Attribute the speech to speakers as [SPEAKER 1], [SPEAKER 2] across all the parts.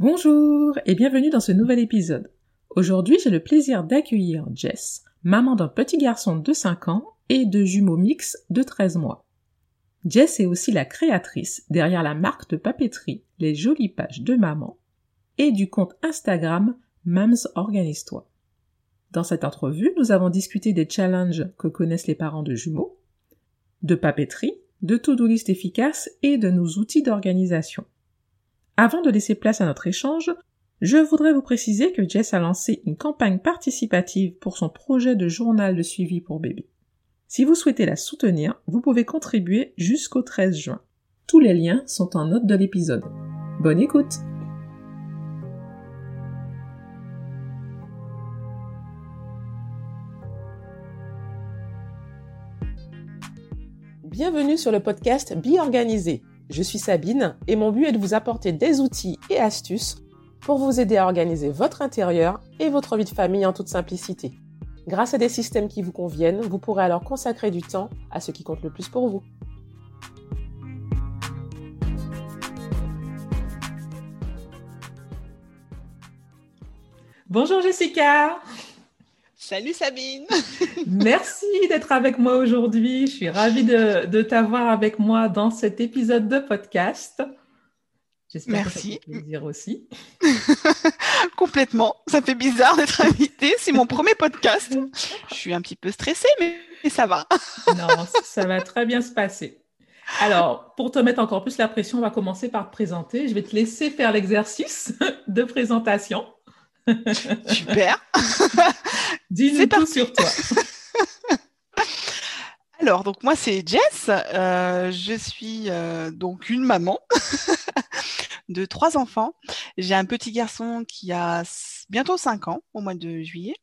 [SPEAKER 1] Bonjour et bienvenue dans ce nouvel épisode. Aujourd'hui, j'ai le plaisir d'accueillir Jess, maman d'un petit garçon de 5 ans et de jumeaux mixtes de 13 mois. Jess est aussi la créatrice derrière la marque de papeterie Les Jolies Pages de Maman et du compte Instagram Mams Organise-toi. Dans cette entrevue, nous avons discuté des challenges que connaissent les parents de jumeaux, de papeterie, de to-do list efficace et de nos outils d'organisation. Avant de laisser place à notre échange, je voudrais vous préciser que Jess a lancé une campagne participative pour son projet de journal de suivi pour bébé. Si vous souhaitez la soutenir, vous pouvez contribuer jusqu'au 13 juin. Tous les liens sont en note de l'épisode. Bonne écoute Bienvenue sur le podcast Be Organisé. Je suis Sabine et mon but est de vous apporter des outils et astuces pour vous aider à organiser votre intérieur et votre vie de famille en toute simplicité. Grâce à des systèmes qui vous conviennent, vous pourrez alors consacrer du temps à ce qui compte le plus pour vous. Bonjour Jessica
[SPEAKER 2] Salut Sabine
[SPEAKER 1] Merci d'être avec moi aujourd'hui. Je suis ravie de, t'avoir avec moi dans cet épisode de podcast.
[SPEAKER 2] J'espère que ça fait
[SPEAKER 1] plaisir aussi.
[SPEAKER 2] Complètement. Ça fait bizarre d'être invitée. C'est mon premier podcast. Je suis un petit peu stressée, mais, ça va.
[SPEAKER 1] non, ça va très bien se passer. Alors, pour te mettre encore plus la pression, on va commencer par te présenter. Je vais te laisser faire l'exercice de présentation.
[SPEAKER 2] Super.
[SPEAKER 1] Dis-nous tout sur toi.
[SPEAKER 2] Alors, donc moi c'est Jess. Euh, je suis euh, donc une maman de trois enfants. J'ai un petit garçon qui a bientôt cinq ans au mois de juillet.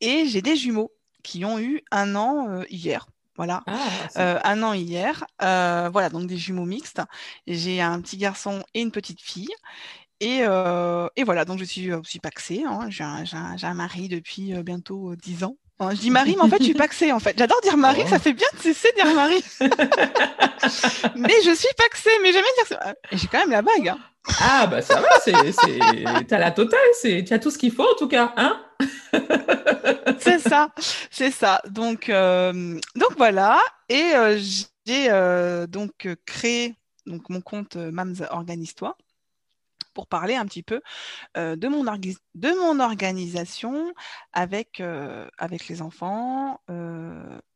[SPEAKER 2] Et j'ai des jumeaux qui ont eu un an euh, hier. Voilà, ah, un an hier. voilà, donc des jumeaux mixtes. J'ai un petit garçon et une petite fille. Et, euh, et, voilà, donc je suis aussi paxée. Hein. J'ai un, un, mari depuis euh, bientôt 10 euh, ans. je dis mari, mais en fait, je suis paxée. En fait, j'adore dire mari, ça oh. fait bien de cesser de dire mari. mais je suis paxée, mais jamais dire ça. Et j'ai quand même la bague. Hein.
[SPEAKER 1] Ah bah ça va, c'est, t'as la totale, c'est, tu as tout ce qu'il faut en tout cas, hein
[SPEAKER 2] C'est ça, c'est ça. Donc, donc voilà, et j'ai donc créé donc mon compte Mams Organise-toi pour parler un petit peu de, mon de mon organisation avec, avec les enfants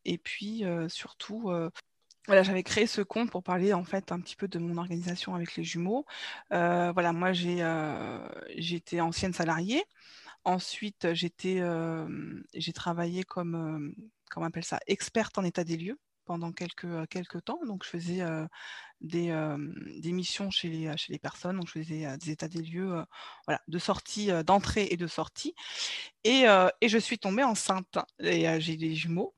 [SPEAKER 2] et puis surtout voilà, j'avais créé ce compte pour parler en fait un petit peu de mon organisation avec les jumeaux. voilà, moi j'ai j'étais ancienne salariée. Ensuite, j'étais j'ai travaillé comme comment appelle ça? Experte en état des lieux pendant quelques, quelques temps. Donc, je faisais des, des, missions chez les, chez les personnes. Donc, je faisais des états des lieux voilà, de sortie, d'entrée et de sortie. Et, et, je suis tombée enceinte. Et j'ai des jumeaux.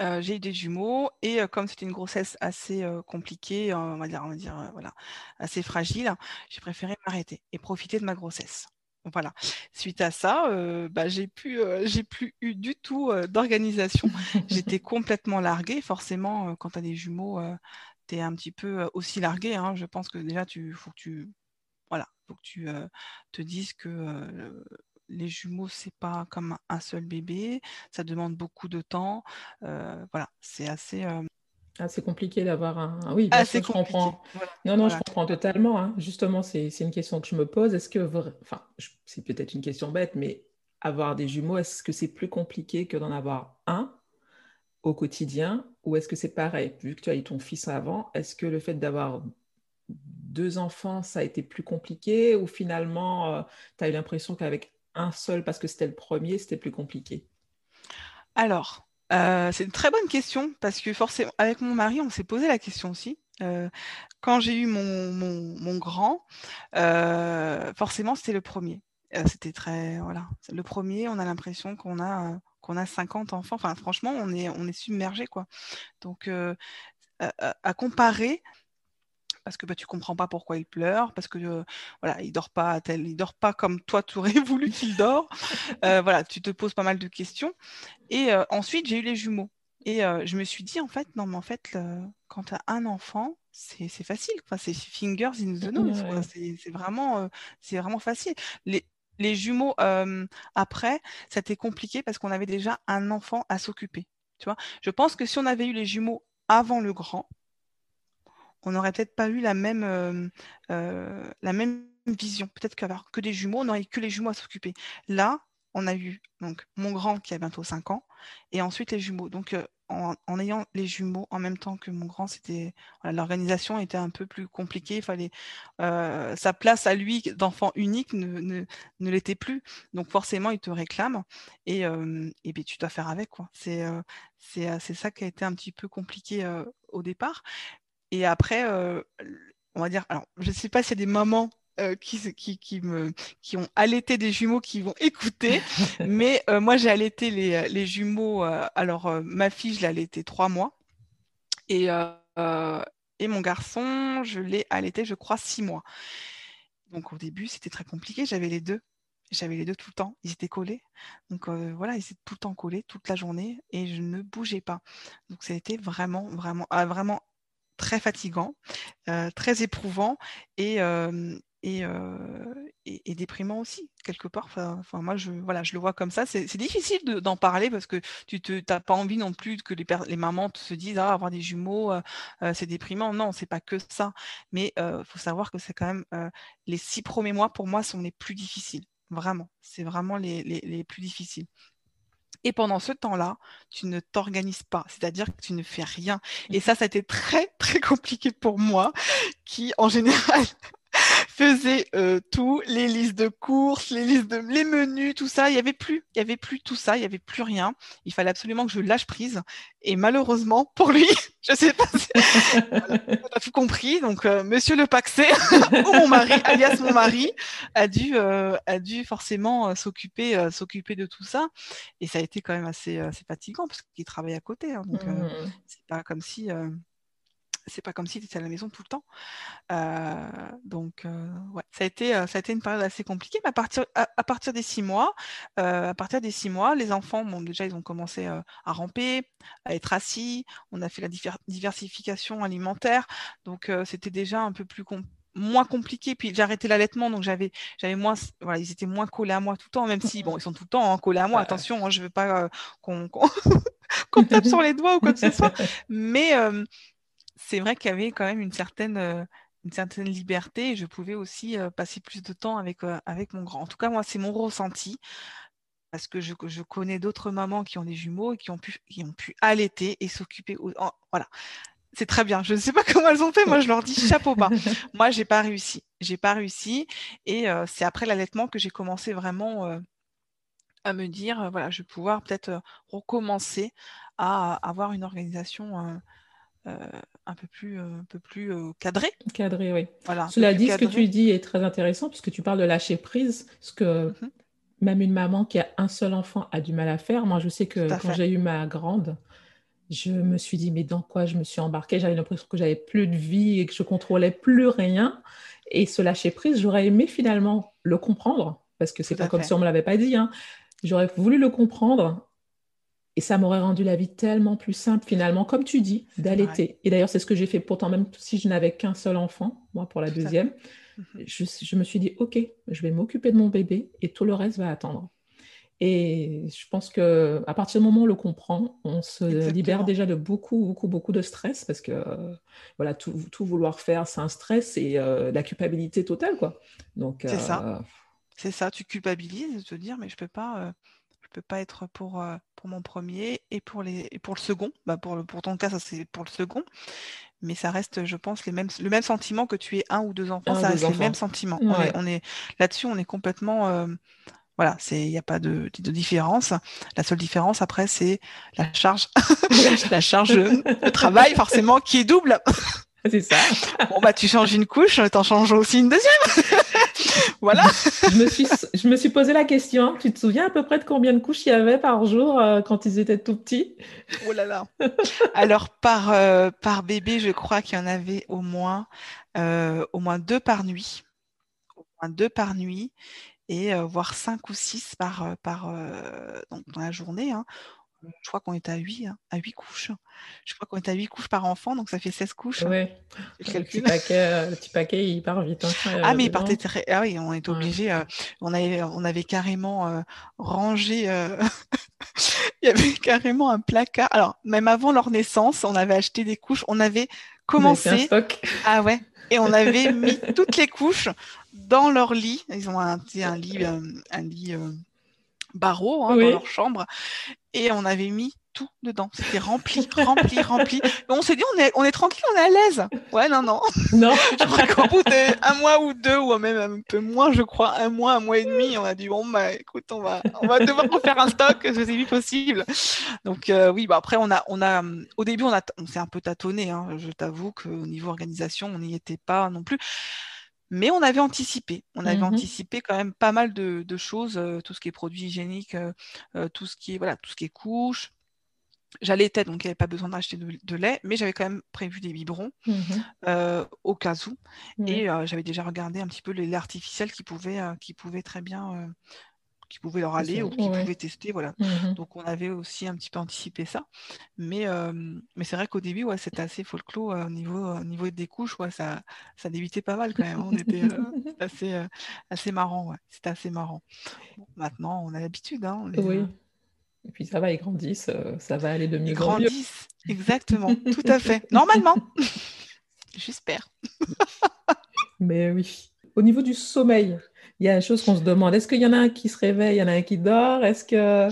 [SPEAKER 2] j'ai eu des jumeaux et comme c'était une grossesse assez compliquée, on va dire, on va dire voilà, assez fragile, j'ai préféré m'arrêter et profiter de ma grossesse. Voilà. Suite à ça, euh, bah, j'ai plus, euh, j'ai plus eu du tout euh, d'organisation. J'étais complètement larguée. Forcément, quand tu as des jumeaux, tu es un petit peu aussi larguée. Hein. Je pense que déjà, tu faut que tu, voilà, faut que tu te dises que les jumeaux, c'est pas comme un seul bébé. Ça demande beaucoup de temps. voilà, c'est assez.
[SPEAKER 1] Ah, c'est compliqué d'avoir un. Oui, bien sûr, je comprends. Non, non, je comprends totalement. Hein. Justement, c'est une question que je me pose. Est-ce que. Enfin, c'est peut-être une question bête, mais avoir des jumeaux, est-ce que c'est plus compliqué que d'en avoir un au quotidien ou est-ce que c'est pareil? Vu que tu as eu ton fils avant, est-ce que le fait d'avoir deux enfants, ça a été plus compliqué ou finalement, euh, tu as eu l'impression qu'avec un seul, parce que c'était le premier, c'était plus compliqué?
[SPEAKER 2] Alors, euh, c'est une très bonne question parce que forcément, avec mon mari, on s'est posé la question aussi. Euh, quand j'ai eu mon, grand, euh, forcément, c'était le premier. c'était très voilà, le premier. On a l'impression qu'on a qu'on a 50 enfants. Enfin, franchement, on est on est submergé quoi. Donc, à comparer, parce que bah, tu comprends pas pourquoi il pleure, parce que euh, voilà, il dort pas tel, il dort pas comme toi tu aurais voulu qu'il dort. Euh, voilà, tu te poses pas mal de questions. Et euh, ensuite, j'ai eu les jumeaux. Et je me suis dit, en fait, non, mais en fait, quand tu as un enfant, c'est facile. Enfin, c'est fingers in the nose. C'est vraiment, c'est vraiment facile. Les, les jumeaux, après, ça a compliqué parce qu'on avait déjà un enfant à s'occuper. Tu vois Je pense que si on avait eu les jumeaux avant le grand, on n'aurait peut-être pas eu la même, la même vision. Peut-être qu'avoir que des jumeaux, on n'aurait que les jumeaux à s'occuper. Là, on a eu mon grand qui a bientôt 5 ans et ensuite les jumeaux. Donc en, ayant les jumeaux en même temps que mon grand, c'était l'organisation était un peu plus compliquée. Fallait euh, sa place à lui d'enfant unique ne, l'était plus. Donc forcément, il te réclame et, euh, ben, tu dois faire avec. C'est euh, c'est ça qui a été un petit peu compliqué au départ. Et après, on va dire, alors je ne sais pas s'il y a des mamans euh, qui, qui, qui, me, qui ont allaité des jumeaux qui vont écouter. mais euh, moi, j'ai allaité les, les jumeaux. Euh, alors, ma fille, je l'ai allaité trois mois. Et, et mon garçon, je l'ai allaité, je crois, six mois. Donc, au début, c'était très compliqué. J'avais les deux. J'avais les deux tout le temps. Ils étaient collés. Donc, voilà, ils étaient tout le temps collés, toute la journée. Et je ne bougeais pas. Donc, ça a été vraiment, vraiment, ah, vraiment très fatigant, très éprouvant et, et, et, déprimant aussi quelque part. Enfin, moi, je, voilà, je le vois comme ça. C'est difficile d'en parler parce que tu n'as pas envie non plus que les, les mamans se disent ah, avoir des jumeaux, c'est déprimant. Non, c'est pas que ça. Mais il faut savoir que c'est quand même les six premiers mois pour moi sont les plus difficiles. Vraiment, c'est vraiment les, les plus difficiles. Et pendant ce temps-là, tu ne t'organises pas, c'est-à-dire que tu ne fais rien. Et ça, ça a été très, très compliqué pour moi, qui, en général, faisait euh, tout, les listes de courses, les listes de les menus, tout ça. Il y avait plus, il y avait plus tout ça, il y avait plus rien. Il fallait absolument que je lâche prise. Et malheureusement pour lui, je sais pas si on a tout compris. Donc euh, Monsieur le Paxé ou mon mari, alias mon mari, a dû euh, a dû forcément s'occuper s'occuper de tout ça. Et ça a été quand même assez, assez fatigant parce qu'il travaille à côté. Hein. donc mmh. c'est pas comme si c'est pas comme si tu étais à la maison tout le temps. Euh, donc, euh, ouais, ça a, été, euh, ça a été une période assez compliquée. Mais à partir, à, partir des six mois, à partir des six mois, les enfants, bon, déjà, ils ont commencé à ramper, à être assis. On a fait la diversification alimentaire. Donc, c'était déjà un peu plus moins compliqué. Puis j'ai arrêté l'allaitement, donc j'avais, j'avais moins, voilà, ils étaient moins collés à moi tout le temps, même si, bon, ils sont tout le temps hein, collés à moi. Attention, hein, je veux pas qu'on, qu'on, tape sur les doigts ou quoi que ce soit. Mais c'est vrai qu'il y avait quand même une certaine, euh, une certaine liberté et je pouvais aussi euh, passer plus de temps avec, euh, avec mon grand. En tout cas, moi, c'est mon ressenti parce que je, je connais d'autres mamans qui ont des jumeaux et qui ont pu, qui ont pu allaiter et s'occuper. voilà. C'est très bien. Je ne sais pas comment elles ont fait. Moi, je leur dis chapeau bas. Moi, j'ai pas réussi. J'ai pas réussi. Et c'est après l'allaitement que j'ai commencé vraiment à me dire, voilà, je vais pouvoir peut-être recommencer à avoir une organisation un peu plus, euh, un peu plus euh, cadré.
[SPEAKER 1] Cadré, oui. Voilà, Cela dit, ce que tu dis est très intéressant puisque tu parles de lâcher prise, ce que mhm. même une maman qui a un seul enfant a du mal à faire. Moi, je sais que quand j'ai eu ma grande, je me suis dit, mais dans quoi je me suis embarquée? J'avais l'impression que j'avais plus de vie et que je contrôlais plus rien. Et ce lâcher prise, j'aurais aimé finalement le comprendre, parce que c'est pas comme si on me l'avait pas dit. Hein. J'aurais voulu le comprendre et ça m'aurait rendu la vie tellement plus simple finalement, comme tu dis, d'allaiter. Et d'ailleurs, c'est ce que j'ai fait pourtant, même si je n'avais qu'un seul enfant, moi pour la deuxième, mhm. je, me suis dit, OK, je vais m'occuper de mon bébé et tout le reste va attendre. Et je pense que à partir du moment où on le comprend, on se libère déjà de beaucoup, beaucoup, beaucoup de stress parce que voilà, tout, tout, vouloir faire, c'est un stress et euh, la culpabilité totale, quoi.
[SPEAKER 2] Donc c'est ça. Euh, c'est ça, tu culpabilises de te dire, mais je peux pas. Je peux pas être pour, euh, pour mon premier et pour, les, pour le second. Bah pour, pour ton cas, ça c'est pour le second. Mais ça reste, je pense, les mêmes, le même sentiment que tu aies un ou deux enfants. ça reste les mêmes sentiments. On est, là-dessus, on est complètement. Euh, voilà, il n'y a pas de, de, différence. La seule différence après, c'est la charge, la charge de travail forcément qui est double.
[SPEAKER 1] C'est ça.
[SPEAKER 2] Bon bah tu changes une couche, t'en changes aussi une deuxième. voilà.
[SPEAKER 1] je, me suis, je me suis posé la question. Tu te souviens à peu près de combien de couches il y avait par jour euh, quand ils étaient tout petits?
[SPEAKER 2] Oh là là. Alors par euh, par bébé, je crois qu'il y en avait au moins euh, au moins deux par nuit, au moins deux par nuit et voire cinq ou six par par dans la journée. Hein. Je crois qu'on est à 8, hein, à 8 couches. Je crois qu'on est à 8 couches par enfant, donc ça fait 16 couches.
[SPEAKER 1] Oui, le, petit paquet, le petit paquet, il part vite. Hein,
[SPEAKER 2] ah, mais il partait très... Ah oui, on est obligé. Euh, on, avait, on avait carrément euh, rangé. Euh, il y avait carrément un placard. Alors, même avant leur naissance, on avait acheté des couches. On avait commencé. Un stock. Ah ouais. Et on avait mis toutes les couches dans leur lit. Ils ont un, un lit, un lit barreaux hein, dans leur chambre et on avait mis tout dedans. C'était rempli, rempli, rempli. on s'est dit, on est, on est tranquille, on est à l'aise. Ouais, non, non.
[SPEAKER 1] Non.
[SPEAKER 2] Après bout d'un mois ou deux, ou même un peu moins, je crois, un mois, un mois et demi, on a dit, bon, bah, écoute, on va, on va devoir refaire un stock, c'est vite possible. Donc, euh, oui, bah, après, on a, on a, au début, on, a, on s'est un peu tâtonné. Hein. Je t'avoue qu'au niveau organisation, on n'y était pas non plus. Mais on avait anticipé. On avait mmh anticipé quand même pas mal de, choses, euh, tout ce qui est produits hygiéniques, euh, euh, tout ce qui est voilà, tout ce qui est. J'allaitais, donc il n'y avait pas besoin d'acheter de, lait, mais j'avais quand même prévu des biberons mmh au cas où. Et j'avais déjà regardé un petit peu les laits artificiels qui pouvaient, qui pouvaient très bien qui pouvaient leur aller ou qui pouvaient tester. Voilà. Mmh donc on avait aussi un petit peu anticipé ça. Mais, mais c'est vrai qu'au début, ouais, c'était assez folklore au niveau, niveau des couches. Ouais, ça, ça débutait pas mal quand même. On était assez, assez marrant. Ouais. C'était assez marrant. maintenant, on a l'habitude. Hein,
[SPEAKER 1] oui. Et puis ça va, ils grandissent, ça va aller de mieux. Ils
[SPEAKER 2] grandissent, exactement, tout à fait. Normalement, j'espère.
[SPEAKER 1] Mais oui. Au niveau du sommeil, il y a une chose qu'on se demande. Est-ce qu'il y en a un qui se réveille, il y en a un qui dort? Est-ce que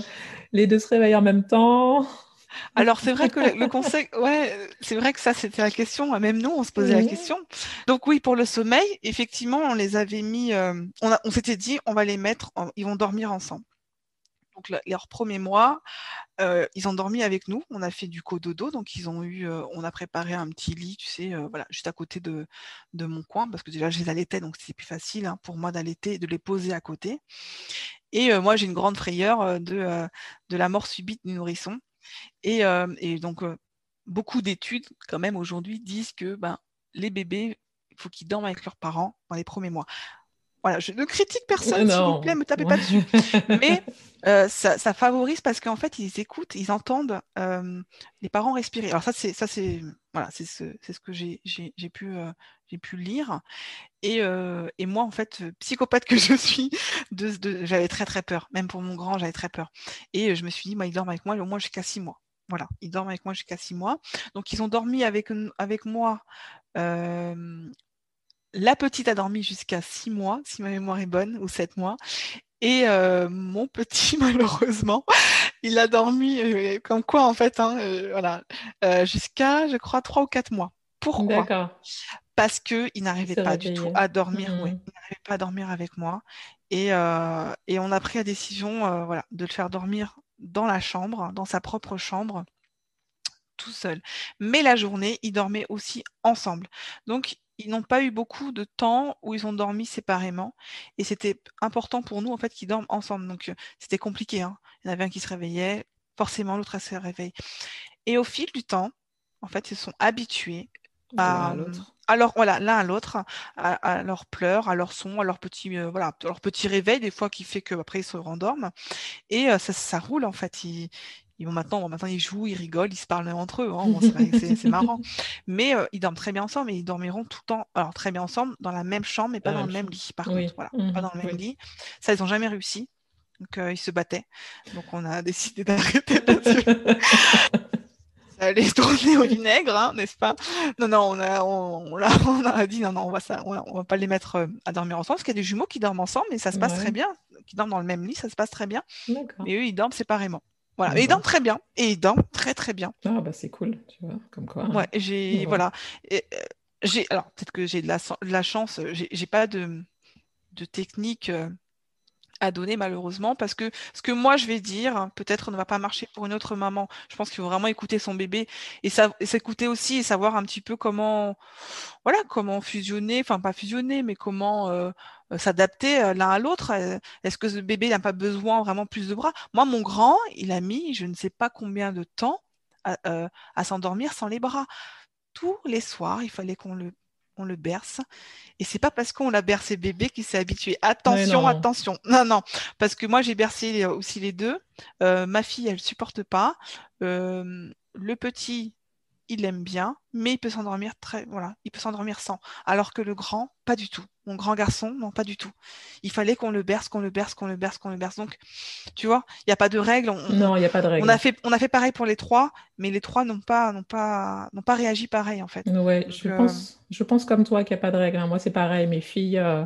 [SPEAKER 1] les deux se réveillent en même temps?
[SPEAKER 2] Alors c'est vrai que le conseil, ouais, c'est vrai que ça c'était la question. Même nous, on se posait la question. Donc oui, pour le sommeil, effectivement, on les avait mis. Euh, on, on s'était dit, on va les mettre. ils vont dormir ensemble donc leur premier mois, euh, ils ont dormi avec nous. On a fait du cododo, donc ils ont eu, euh, on a préparé un petit lit, tu sais, euh, voilà, juste à côté de, de, mon coin, parce que déjà je les allaitais, donc c'est plus facile hein, pour moi d'allaiter, de les poser à côté. Et moi, j'ai une grande frayeur de, de la mort subite du nourrisson. Et, et donc, beaucoup d'études, quand même, aujourd'hui, disent que ben, les bébés, il faut qu'ils dorment avec leurs parents dans les premiers mois. Voilà, je ne critique personne, s'il vous plaît, me tapez pas dessus. Mais euh, ça, favorise parce qu'en fait, ils écoutent, ils entendent euh, les parents respirer. Alors ça, c'est ça, c'est voilà, c'est ce, ce, que j'ai pu euh, j'ai pu lire. Et, et, moi, en fait, psychopathe que je suis, de, de, j'avais très très peur. Même pour mon grand, j'avais très peur. Et je me suis dit, moi, ils dorment avec moi au moins jusqu'à six mois. Voilà, ils dorment avec moi jusqu'à six mois. Donc, ils ont dormi avec, avec moi la petite a dormi jusqu'à six mois, si ma mémoire est bonne, ou sept mois. Et euh, mon petit, malheureusement, il a dormi euh, comme quoi, en fait, hein, euh, voilà, jusqu'à, je crois, trois ou quatre mois. Pourquoi? Parce qu'il n'arrivait pas du tout à dormir. Mmh. il n'arrivait pas à dormir avec moi. Et, et on a pris la décision voilà, de le faire dormir dans la chambre, dans sa propre chambre tout seul. Mais la journée, ils dormaient aussi ensemble. Donc, ils n'ont pas eu beaucoup de temps où ils ont dormi séparément. Et c'était important pour nous, en fait, qu'ils dorment ensemble. Donc, c'était compliqué. Hein. Il y en avait un qui se réveillait, forcément, l'autre se réveille. Et au fil du temps, en fait, ils se sont habitués à, alors voilà l'un à l'autre à, leurs pleurs à leurs sons à leur petit voilà leur petit réveil des fois qui fait qu'après ils se rendorment et ça, ça, roule en fait ils, ils vont maintenant, maintenant ils jouent, ils rigolent, ils se parlent entre eux. Hein. c'est marrant. Mais euh, ils dorment très bien ensemble et ils dormiront tout le temps, alors très bien ensemble, dans la même chambre, mais pas dans le même lit. Par contre, voilà, pas mmh dans le même lit. Ça, ils n'ont jamais réussi. Donc euh, ils se battaient. Donc on a décidé d'arrêter là-dessus. ça allait tourner au vinaigre, hein, n'est-ce pas? Non, non, on a, on, on, a dit non, non, on va ça, on, va pas les mettre euh, à dormir ensemble, parce qu'il y a des jumeaux qui dorment ensemble, mais ça se passe très bien, qui dorment dans le même lit, ça se passe très bien. Mais eux, ils dorment séparément. Voilà, mais il très bien et il très très bien.
[SPEAKER 1] Ah bah c'est cool, tu vois, comme quoi.
[SPEAKER 2] Ouais, j'ai voilà, euh, j'ai alors peut-être que j'ai de la, de la chance, j'ai pas de de technique euh, à donner malheureusement parce que ce que moi je vais dire peut-être ne va pas marcher pour une autre maman. Je pense qu'il faut vraiment écouter son bébé et s'écouter aussi et savoir un petit peu comment voilà comment fusionner, enfin pas fusionner mais comment euh, s'adapter euh, l'un à l'autre. Euh, est-ce que ce bébé n'a pas besoin vraiment plus de bras? Moi mon grand, il a mis je ne sais pas combien de temps à, à s'endormir sans les bras. Tous les soirs, il fallait qu'on le on le berce. Et c'est pas parce qu'on l'a bercé bébé qu'il s'est habitué. Attention, attention. Non, non. Parce que moi, j'ai bercé aussi les deux. Euh, ma fille, elle supporte pas. Euh, le petit, il aime bien, mais il peut s'endormir très, voilà, il peut s'endormir sans. Alors que le grand, pas du tout. Mon grand garçon, non, pas du tout. Il fallait qu'on le berce, qu'on le berce, qu'on le berce, qu'on le berce. Donc, tu vois, il n'y a pas de règle.
[SPEAKER 1] non, il n'y a pas de règle.
[SPEAKER 2] On a fait, on a fait pareil pour les trois, mais les trois n'ont pas, n'ont pas, n'ont pas réagi pareil en fait.
[SPEAKER 1] Ouais, je euh, pense, je pense comme toi qu'il n'y a pas de règle. Hein. Moi, c'est pareil. Mes filles. Euh,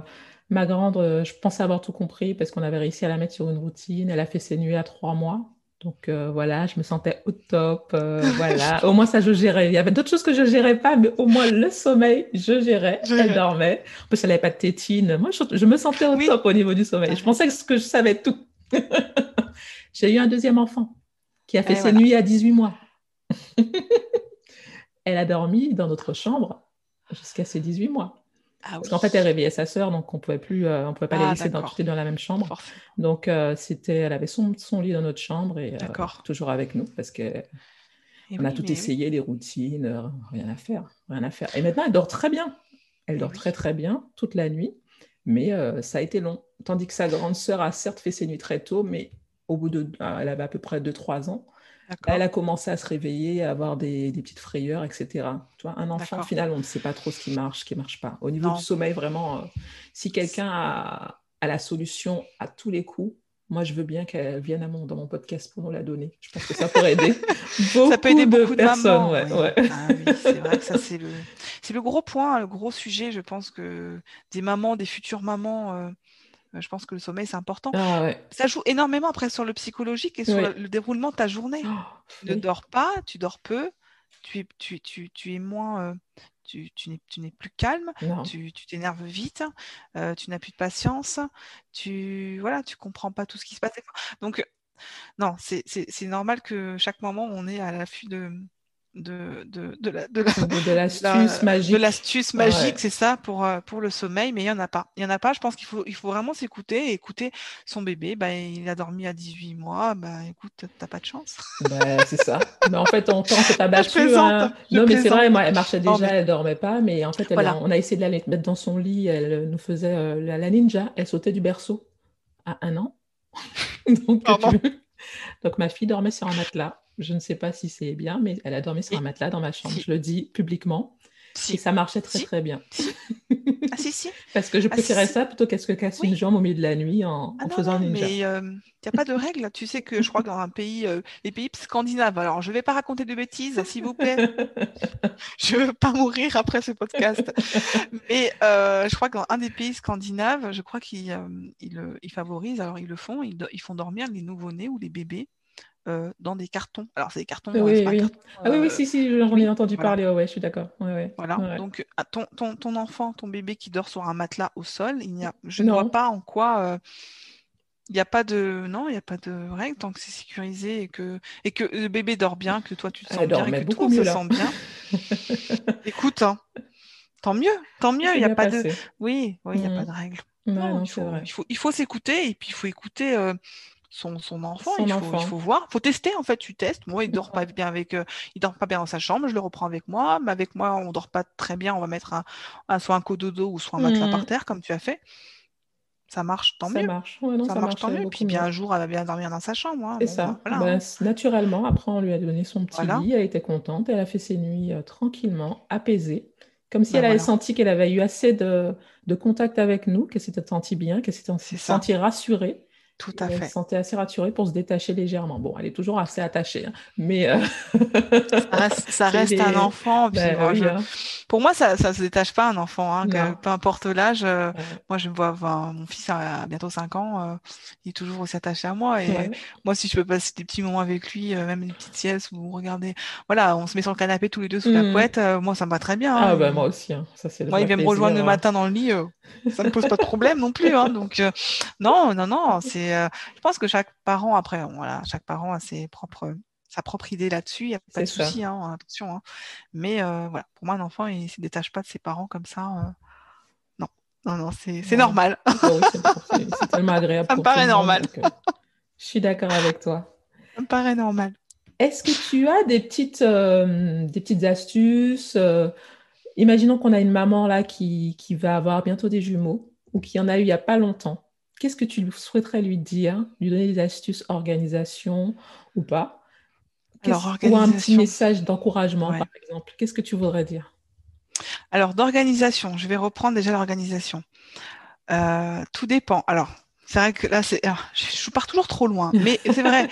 [SPEAKER 1] ma grande, euh, je pensais avoir tout compris parce qu'on avait réussi à la mettre sur une routine. Elle a fait ses nuits à trois mois. Donc euh, voilà, je me sentais au top. Euh, voilà, au moins ça je gérais. Il y avait d'autres choses que je gérais pas, mais au moins le sommeil, je gérais. Elle dormait. En plus, elle n'avait pas de tétine. Moi, je, me sentais au top au niveau du sommeil. Je pensais que, je savais tout. J'ai eu un deuxième enfant qui a fait ses nuits à 18 mois. elle a dormi dans notre chambre jusqu'à ses 18 mois. Ah Parce qu'en fait, elle réveillait sa sœur, donc on pouvait plus, euh, on pouvait pas les ah, laisser dans, dans la même chambre. Donc euh, c'était, elle avait son, son, lit dans notre chambre et euh, toujours avec nous parce que on a tout essayé, les routines, rien à faire, rien à faire. Et maintenant, elle dort très bien. Elle dort très très bien toute la nuit, mais ça a été long. Tandis que sa grande sœur a certes fait ses nuits très tôt, mais au bout de, elle avait à peu près 2-3 ans. Elle a commencé à se réveiller, à avoir des, petites frayeurs, etc. Tu vois, un enfant, finalement, on ne sait pas trop ce qui marche, ce qui ne marche pas. Au niveau du sommeil, vraiment, euh, si quelqu'un a, la solution à tous les coups, moi, je veux bien qu'elle vienne à mon, dans mon podcast pour nous la donner. Je pense que ça pourrait aider beaucoup, ça peut aider beaucoup de, personnes.
[SPEAKER 2] Ah c'est vrai que ça, c'est le, le gros point, le gros sujet. Je pense que des mamans, des futures mamans, euh, je pense que le sommeil, c'est important. Ah ça joue énormément après sur le psychologique et sur le déroulement de ta journée. Oh, tu ne dors pas, tu dors peu, tu es, tu, tu, tu es moins. Euh, tu, tu n'es plus calme, tu t'énerves vite, euh, tu n'as plus de patience, tu voilà, tu comprends pas tout ce qui se passe. Donc, non, c'est normal que chaque moment, on est à l'affût de, de, de, de, la, de, l'astuce magique. De l'astuce magique, c'est ça, pour, euh, pour le sommeil, mais il n'y en a pas. Il y en a pas, je pense qu'il faut, il faut vraiment s'écouter et écouter son bébé. Bah, il a dormi à 18 mois, bah, écoute, t'as pas de chance.
[SPEAKER 1] Bah, c'est ça. Mais en fait, on, s'est pas battu. Hein. Non, mais c'est vrai, moi, elle marchait déjà, elle dormait pas, mais en fait, on a essayé de la mettre dans son lit, elle nous faisait euh, la, ninja, elle sautait du berceau à un an. Donc, Donc ma fille dormait sur un matelas. Je ne sais pas si c'est bien, mais elle a dormi sur un matelas dans ma chambre. Je le dis publiquement. Et ça marchait très très bien.
[SPEAKER 2] ah si si.
[SPEAKER 1] Parce que je ah, préférais ça plutôt qu'à ce que casse une jambe au milieu de la nuit en, ah, faisant ninja.
[SPEAKER 2] Mais il euh, n'y a pas de règle. Tu sais que je crois que dans un pays, euh, les pays scandinaves. Alors je ne vais pas raconter de bêtises, s'il vous plaît. je ne veux pas mourir après ce podcast. Mais euh, je crois que dans un des pays scandinaves, je crois qu'ils ils, favorisent. Alors ils le font. Ils, ils font dormir les nouveau-nés ou les bébés euh, dans des cartons. Alors, c'est des cartons.
[SPEAKER 1] Oui, oui. ah oui, oui, si, si, j'en ai entendu parler. Ouais, je suis d'accord.
[SPEAKER 2] Voilà. Donc, ah, ton, ton, ton, enfant, ton bébé qui dort sur un matelas au sol, il n'y a, je ne vois pas en quoi. Euh, il n'y a pas de non, il n'y a pas de règle tant que c'est sécurisé et que et que le bébé dort bien, que toi tu te sens bien, et que toi tu te sens bien. Écoute, hein, tant mieux, tant mieux. Il n'y a, pas de oui, oui, il n'y a pas de règle. Non, il, faut, il, faut, il faut s'écouter et puis il faut écouter euh, son, son enfant. il, faut, il faut voir. Il faut tester, en fait. Tu testes. Moi, il dort pas bien avec, euh, il dort pas bien dans sa chambre. Je le reprends avec moi. Mais avec moi, on dort pas très bien. On va mettre un, soit un cododo ou soit un matelas par mmh. terre, comme tu as fait. Ça marche, tant
[SPEAKER 1] ça
[SPEAKER 2] mieux.
[SPEAKER 1] Marche.
[SPEAKER 2] ça, marche, tant mieux. Puis bien un jour, elle va bien dormir dans sa chambre. Hein.
[SPEAKER 1] C'est ça. Bah, hein. Naturellement, après, on lui a donné son petit lit. Elle était contente. Elle a fait ses nuits euh, tranquillement, apaisée. Comme si bah, elle avait senti qu'elle avait eu assez de, de contact avec nous, qu'elle s'était sentie bien, qu'elle s'était sentie rassurée.
[SPEAKER 2] Tout à fait.
[SPEAKER 1] Elle se sentait assez rassurée pour se détacher légèrement. Bon, elle est toujours assez attachée, hein, mais
[SPEAKER 2] euh, ça reste, un enfant. Ben hein. Pour moi, ça ne se détache pas un enfant, hein, peu importe l'âge. Euh, moi, je vois mon fils a bientôt 5 ans, euh, il est toujours aussi attaché à moi. Et moi, si je peux passer des petits moments avec lui, même une petite sieste ou regarder, voilà, on se met sur le canapé tous les deux sous la mmh. couette, moi, ça me va très bien.
[SPEAKER 1] Ah, bah, moi aussi. Ça,
[SPEAKER 2] moi, il vient me rejoindre le matin dans le lit, ça ne pose pas de problème non plus. donc, non, non, non, c'est euh, je pense que chaque parent, après, voilà, chaque parent a ses propres, sa propre idée là-dessus. Il n'y a pas de souci, hein, attention. Hein. Mais euh, voilà, pour moi, un enfant, il ne se détache pas de ses parents comme ça. Euh, non, non, non, c'est normal.
[SPEAKER 1] C'est tellement agréable.
[SPEAKER 2] Ça me paraît normal.
[SPEAKER 1] je suis d'accord avec toi.
[SPEAKER 2] Ça me paraît normal.
[SPEAKER 1] Est-ce que tu as des petites, des petites astuces imaginons qu'on a une maman là qui, qui va avoir bientôt des jumeaux ou qui en a eu il n'y a pas longtemps. Qu'est-ce que tu souhaiterais lui dire, lui donner des astuces organisation ou pas?
[SPEAKER 2] Alors,
[SPEAKER 1] Ou un petit message d'encouragement, par exemple. Qu'est-ce que tu voudrais dire?
[SPEAKER 2] Alors, d'organisation, je vais reprendre déjà l'organisation. Euh, tout dépend. Alors, c'est vrai que là, c'est, je pars toujours trop loin, mais c'est vrai,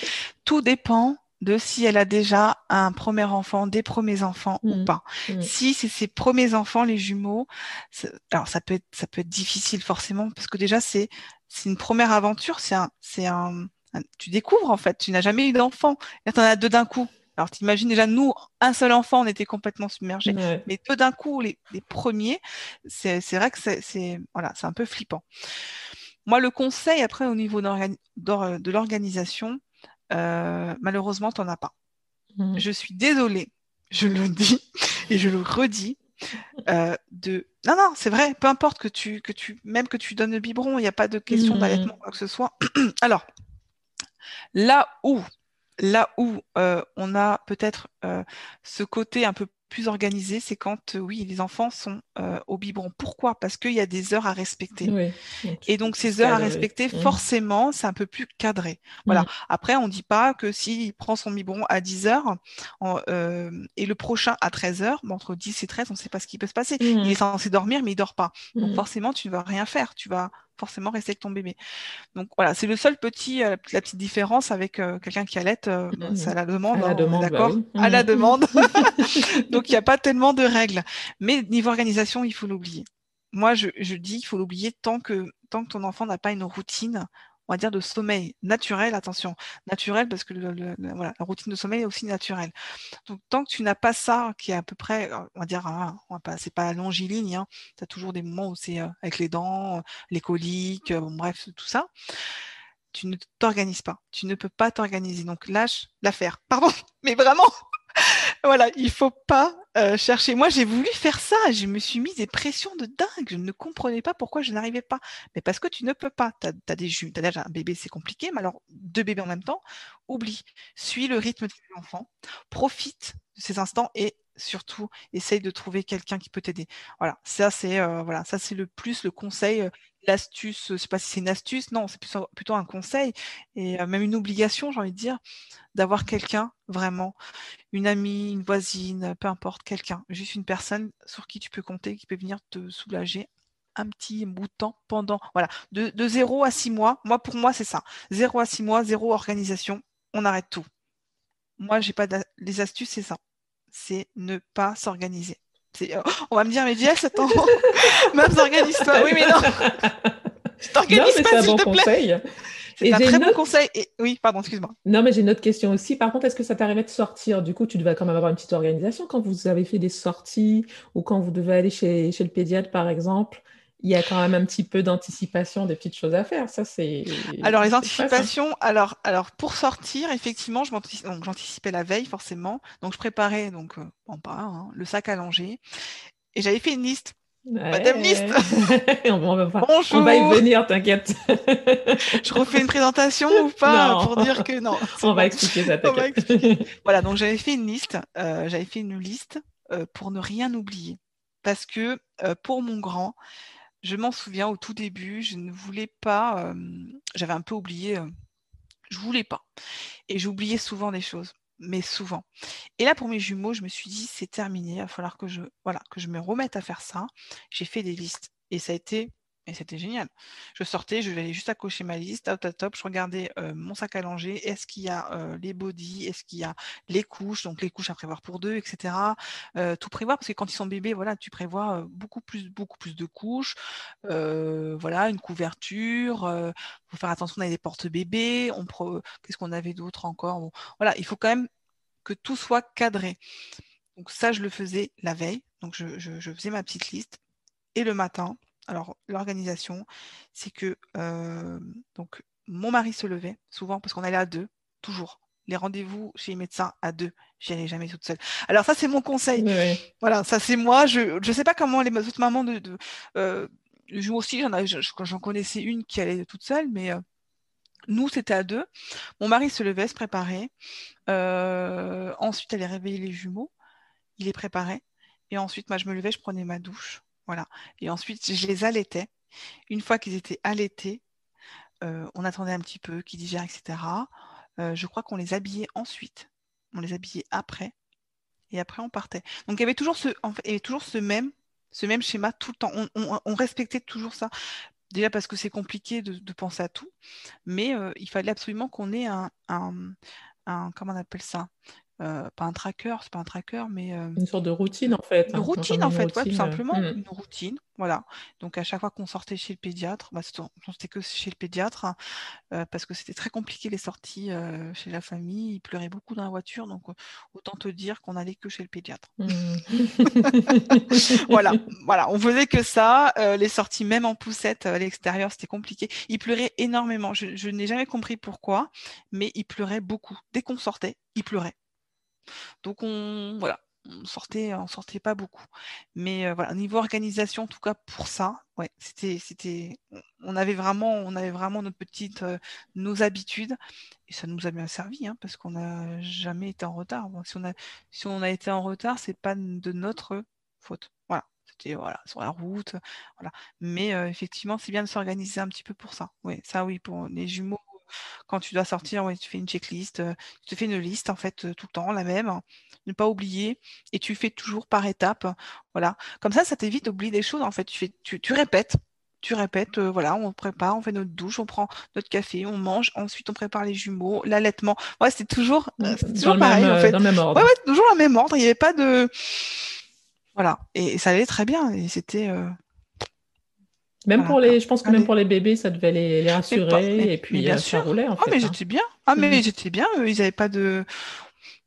[SPEAKER 2] tout dépend de si elle a déjà un premier enfant, des premiers enfants ou mmh. pas. Mmh. Si c'est ses premiers enfants, les jumeaux, alors ça peut être ça peut être difficile forcément parce que déjà c'est c'est une première aventure, c'est un c'est un, tu découvres en fait, tu n'as jamais eu d'enfant, et tu en as deux d'un coup. Alors t'imagines déjà nous un seul enfant, on était complètement submergés, mais deux d'un coup les, les premiers, c'est c'est vrai que c'est voilà, c'est un peu flippant. Moi, le conseil après au niveau de l'organisation, euh, malheureusement, tu n'en as pas. Mmh. Je suis désolée, je le dis et je le redis. Euh, de non non c'est vrai peu importe que tu que tu même que tu donnes le biberon il n'y a pas de question mmh. d'allaitement quoi que ce soit alors là où là où euh, on a peut-être ce côté un peu plus organisé, c'est quand, euh, oui, les enfants sont euh, au biberon. Pourquoi? Parce qu'il y a des heures à respecter. et donc, ces heures à respecter, mmh. forcément, c'est un peu plus cadré. Voilà. Mmh. Après, on ne dit pas que s'il prend son biberon à 10 heures euh, et le prochain à 13 heures, entre 10 et 13, on ne sait pas ce qui peut se passer. Il est mmh. censé dormir, mais il dort pas. Donc, forcément, tu ne vas rien faire. Tu vas forcément rester avec ton bébé. Donc voilà, c'est le seul petit, euh, la petite différence avec euh, quelqu'un qui allait, euh, mmh. c'est à la demande,
[SPEAKER 1] à la demande, bah
[SPEAKER 2] d'accord, à la mmh. demande. Donc il n'y a pas tellement de règles. Mais niveau organisation, il faut l'oublier. Moi, je, je dis, il faut l'oublier tant que tant que ton enfant n'a pas une routine on va dire, de sommeil naturel, attention, naturel parce que le, voilà, la routine de sommeil est aussi naturelle. Donc, tant que tu n'as pas ça, qui est à peu près, euh, on va dire, hein, pas, c'est pas longiligne, hein, tu as toujours des moments où c'est euh, avec les dents, les coliques, bref, tout ça tu ne t'organises pas. Tu ne peux pas t'organiser. Donc lâche l'affaire. Pardon, mais vraiment, voilà, il faut pas euh, chercher. Moi, j'ai voulu faire ça. Je me suis mis des pressions de dingue. Je ne comprenais pas pourquoi je n'arrivais pas. Mais parce que tu ne peux pas. Tu as, des déjà un bébé, c'est compliqué. Mais alors, deux bébés en même temps, oublie. Suis le rythme de l'enfant. Profite de ces instants et surtout, essaye de trouver quelqu'un qui peut t'aider. Voilà, ça c'est euh, voilà, ça c'est le plus le conseil, euh, l'astuce. Je sais pas si c'est une astuce, non, c'est plutôt, un conseil et même une obligation, j'ai envie de dire, d'avoir quelqu'un vraiment, une amie, une voisine, peu importe, quelqu'un, juste une personne sur qui tu peux compter, qui peut venir te soulager un petit bout de temps pendant, voilà, de, de 0 à 6 mois. Moi, pour moi, c'est ça. 0 à 6 mois, zéro organisation, on arrête tout. Moi, j'ai pas les astuces, c'est ça. C'est ne pas s'organiser. On va me dire, mais Jess, attends, même s'organise-toi. Oui, mais non. Je t'organise pas, s'il te plaît. Conseil. C'est un très bon conseil. Et... Oui, pardon, excuse-moi.
[SPEAKER 1] Non, mais j'ai une autre question aussi. Par contre, est-ce que ça t'arrivait de sortir? Du coup, tu devais quand même avoir une petite organisation quand vous avez fait des sorties ou quand vous devez aller chez, chez le pédiatre, par exemple il y a quand même un petit peu d'anticipation, des petites choses à faire. Ça, c'est.
[SPEAKER 2] Alors, les anticipations, alors, alors, pour sortir, effectivement, je j'anticipais la veille, forcément. Donc, je préparais, donc, euh, bon, pas, hein, le sac à langer. Et j'avais fait une liste Madame Liste
[SPEAKER 1] on, va, on, va y venir, t'inquiète.
[SPEAKER 2] je refais une présentation ou pas pour dire que non.
[SPEAKER 1] On va expliquer ça, t'inquiète.
[SPEAKER 2] voilà, donc j'avais fait une liste. Euh, j'avais fait une liste euh, pour ne rien oublier. Parce que euh, pour mon grand, je m'en souviens au tout début, je ne voulais pas, j'avais un peu oublié, je voulais pas. Et j'oubliais souvent des choses mais souvent. Et là, pour mes jumeaux, je me suis dit, c'est terminé, il va falloir que je, voilà, que je me remette à faire ça. J'ai fait des listes et ça a été, et c'était génial. Je sortais, je vais aller juste à cocher ma liste, top, top, top, je regardais euh, mon sac à langer, est-ce qu'il y a euh, les body, est-ce qu'il y a les couches, donc les couches à prévoir pour deux, etc. Euh, tout prévoir, parce que quand ils sont bébés, voilà, tu prévois beaucoup plus, beaucoup plus de couches, voilà, une couverture, faut faire attention, on a des portes bébés, on qu'est-ce qu'on avait d'autre encore? Voilà, il faut quand même que tout soit cadré. Donc ça, je le faisais la veille, donc je faisais ma petite liste, et le matin, alors l'organisation, c'est que euh, donc mon mari se levait souvent parce qu'on allait à deux, toujours. Les rendez-vous chez les médecins à deux, j'y allais jamais toute seule. Alors ça c'est mon conseil. Voilà, ça c'est moi. Je ne sais pas comment les autres mamans de, de euh, aussi, j'en connaissais une qui allait toute seule, mais euh, nous, c'était à deux. Mon mari se levait, se préparait. ensuite, elle allait réveiller les jumeaux. Il les préparait. Et ensuite, moi, je me levais, je prenais ma douche. Voilà. Et ensuite, je les allaitais. Une fois qu'ils étaient allaités, euh, on attendait un petit peu qu'ils digèrent, etc. Euh, je crois qu'on les habillait ensuite. On les habillait après. Et après, on partait. Donc, il y avait toujours ce, il y avait toujours ce même, ce même schéma tout le temps. On, respectait toujours ça. Déjà parce que c'est compliqué de, penser à tout, mais euh, il fallait absolument qu'on ait un, un, comment on appelle ça? Pas un tracker, c'est pas un tracker, mais
[SPEAKER 1] euh, une sorte de routine en fait.
[SPEAKER 2] Une hein, routine en fait, tout simplement, euh, une routine, voilà. Donc à chaque fois qu'on sortait chez le pédiatre, bah, c'était que chez le pédiatre hein, parce que c'était très compliqué les sorties chez la famille. Il pleurait beaucoup dans la voiture, donc autant te dire qu'on allait que chez le pédiatre. Mmh. voilà, voilà, on faisait que ça. les sorties même en poussette à l'extérieur, c'était compliqué. Il pleurait énormément. Je, je n'ai jamais compris pourquoi, mais il pleurait beaucoup. Dès qu'on sortait, il pleurait. Donc on voilà, on sortait, on sortait pas beaucoup. Mais euh, voilà, niveau organisation, en tout cas pour ça, c'était, c'était, on avait vraiment, on avait vraiment notre petite, euh, nos habitudes, et ça nous a bien servi, hein, parce qu'on n'a jamais été en retard. si on a, été en retard, c'est pas de notre faute. Voilà, c'était sur la route, voilà. Mais euh, effectivement, c'est bien de s'organiser un petit peu pour ça. Oui, ça oui, pour les jumeaux quand tu dois sortir, ouais, tu fais une checklist, euh, tu te fais une liste en fait euh, tout le temps, la même, ne pas oublier, et tu fais toujours par étapes. Voilà. Comme ça, ça t'évite d'oublier des choses en fait. Tu, fais, tu, répètes. Tu répètes, euh, voilà, on prépare, on fait notre douche, on prend notre café, on mange, ensuite on prépare les jumeaux, l'allaitement. Ouais, c'est toujours, toujours pareil en fait. Dans le même ordre. Ouais, ouais, toujours le même ordre. Il n'y avait pas de, voilà, et, ça allait très bien. Et c'était,
[SPEAKER 1] même pour les, je pense que même pour les bébés, ça devait les, les rassurer et puis bien euh, ça roulait en
[SPEAKER 2] fait. Ah mais hein. j'étais bien. Ah mais j'étais bien. Ils n'avaient pas de,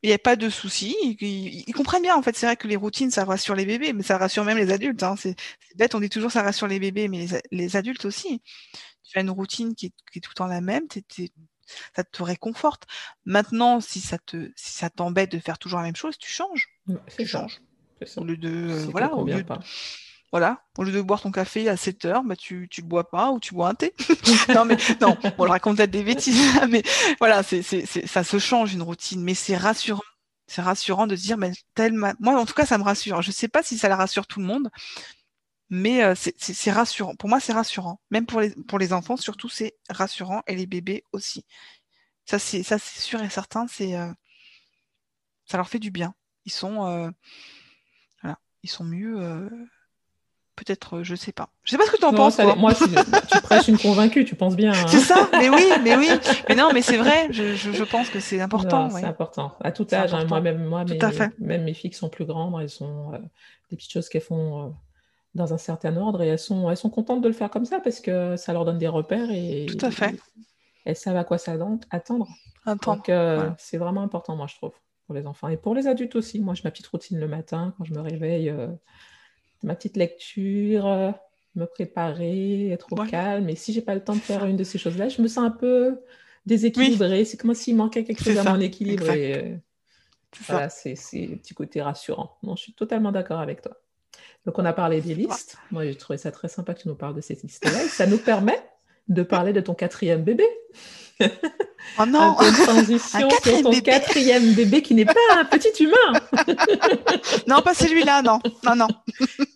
[SPEAKER 2] il n'y a pas de soucis. Ils, comprennent bien en fait. C'est vrai que les routines, ça rassure les bébés, mais ça rassure même les adultes. Hein. C'est bête, on dit toujours ça rassure les bébés, mais les, adultes aussi. Tu as une routine qui est, qui est tout le temps la même. ça te réconforte. Maintenant, si ça te, si ça t'embête de faire toujours la même chose, tu changes. tu changes. Au lieu de, euh, voilà, au lieu de, voilà, au lieu de boire ton café à 7 heures, bah, tu ne le bois pas ou tu bois un thé. non, mais non, raconte peut-être des bêtises, mais voilà, c'est, c'est, ça se change une routine, mais c'est rassurant. C'est rassurant de dire, mais tellement... moi, en tout cas, ça me rassure. Je ne sais pas si ça la rassure tout le monde, mais euh, c'est, rassurant. Pour moi, c'est rassurant. Même pour les, enfants, surtout, c'est rassurant et les bébés aussi. Ça, c'est, sûr et certain, euh, ça leur fait du bien. Ils sont, euh, voilà, ils sont mieux Peut-être, euh, je sais pas. Je sais pas ce que tu en penses.
[SPEAKER 1] moi, tu prêches une convaincue, tu penses bien. Hein.
[SPEAKER 2] C'est ça, mais oui, mais oui. Mais non, mais c'est vrai, je, je, pense que c'est important.
[SPEAKER 1] C'est important. À tout âge, hein. moi, mes, même mes filles qui sont plus grandes, elles sont euh, des petites choses qu'elles font euh, dans un certain ordre et elles sont, elles sont contentes de le faire comme ça parce que ça leur donne des repères et.
[SPEAKER 2] Tout à fait.
[SPEAKER 1] elles savent à quoi s'attendre. Attendre. Donc, c'est vraiment important, moi, je trouve, pour les enfants et pour les adultes aussi. Moi, j'ai ma petite routine le matin quand je me réveille ma petite lecture, euh, me préparer, être au calme. Et si j'ai pas le temps de faire une de ces choses-là, je me sens un peu déséquilibrée. C'est comme s'il manquait quelque chose à mon équilibre. Et, euh, voilà, c'est un petit côté rassurant. Non, je suis totalement d'accord avec toi. Donc, on a parlé des listes. Moi, j'ai trouvé ça très sympa que tu nous parles de cette liste-là. Ça nous permet de parler de ton quatrième bébé.
[SPEAKER 2] Oh non
[SPEAKER 1] Un transition sur ton quatrième bébé qui n'est pas un petit humain.
[SPEAKER 2] non, pas celui-là, non. Non, non.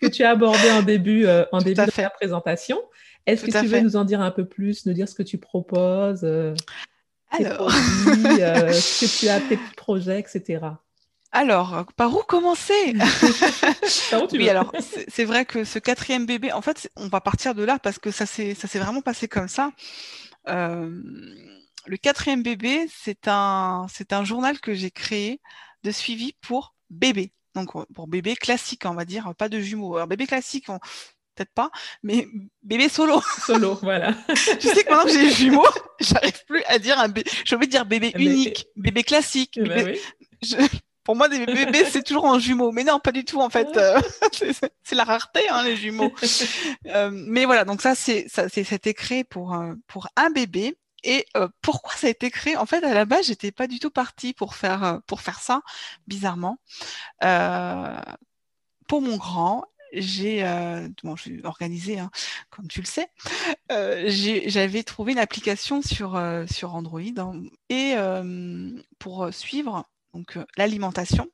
[SPEAKER 1] que tu as abordé en début, euh, en début de la présentation. Est-ce que tu veux nous en dire un peu plus, nous dire ce que tu proposes, euh, Alors... Euh, ce que tu as, tes projets, etc.
[SPEAKER 2] Alors, par où commencer? Oui, alors c'est vrai que ce quatrième bébé, en fait, on va partir de là parce que ça s'est vraiment passé comme ça. Euh, le quatrième bébé, c'est un, c'est un journal que j'ai créé de suivi pour bébé. Donc pour bébé classique, on va dire, pas de jumeaux. Alors bébé classique, peut-être pas, mais bébé solo.
[SPEAKER 1] Solo, voilà.
[SPEAKER 2] tu sais que maintenant que j'ai jumeaux, j'arrive plus à dire un bébé. J'ai envie de dire bébé unique, bébé classique. Eh ben pour moi, des bébés, c'est toujours en jumeaux. Mais non, pas du tout, en fait. Euh, c'est la rareté, hein, les jumeaux. Euh, mais voilà, donc ça, c'est ça, c'était créé pour, euh, pour un bébé. Et pourquoi ça a été créé? En fait, à la base, j'étais pas du tout partie pour faire pour faire ça, bizarrement. pour mon grand, j'ai bon, je suis organisée, hein, comme tu le sais. J'avais trouvé une application sur sur Android hein, et pour suivre donc l'alimentation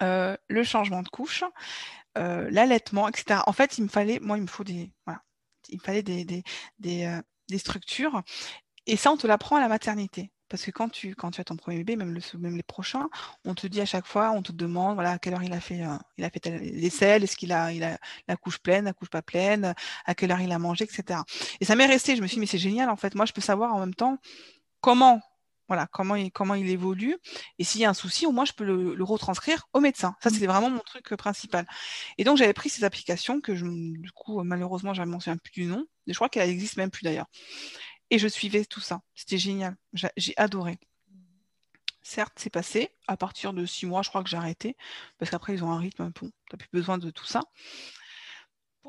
[SPEAKER 2] le changement de couche, l'allaitement, etc. En fait, il me fallait, moi, il me faut des, voilà, il me fallait des, des, des, des structures. Et ça, on te l'apprend à la maternité. Parce que quand tu, quand tu as ton premier bébé, même les prochains, on te dit à chaque fois, on te demande voilà, à quelle heure il a fait, euh, il a fait l'aisselle, est-ce qu'il a, il a la couche pleine, la couche pas pleine, à quelle heure il a mangé, etc. Et ça m'est resté. Je me suis dit, mais c'est génial, en fait. Moi, je peux savoir en même temps comment, voilà, comment, il, évolue. Et s'il y a un souci, au moins, je peux le, retranscrire au médecin. Ça, c'est vraiment mon truc euh, principal. Et donc, j'avais pris ces applications que, du coup, malheureusement, je ne me plus du nom. Je crois qu'elle n'existe même plus d'ailleurs. Et je suivais tout ça. C'était génial. J'ai adoré. Certes, c'est passé. À partir de six mois, je crois que j'ai arrêté. Parce qu'après, ils ont un rythme. Bon, tu n'as plus besoin de tout ça.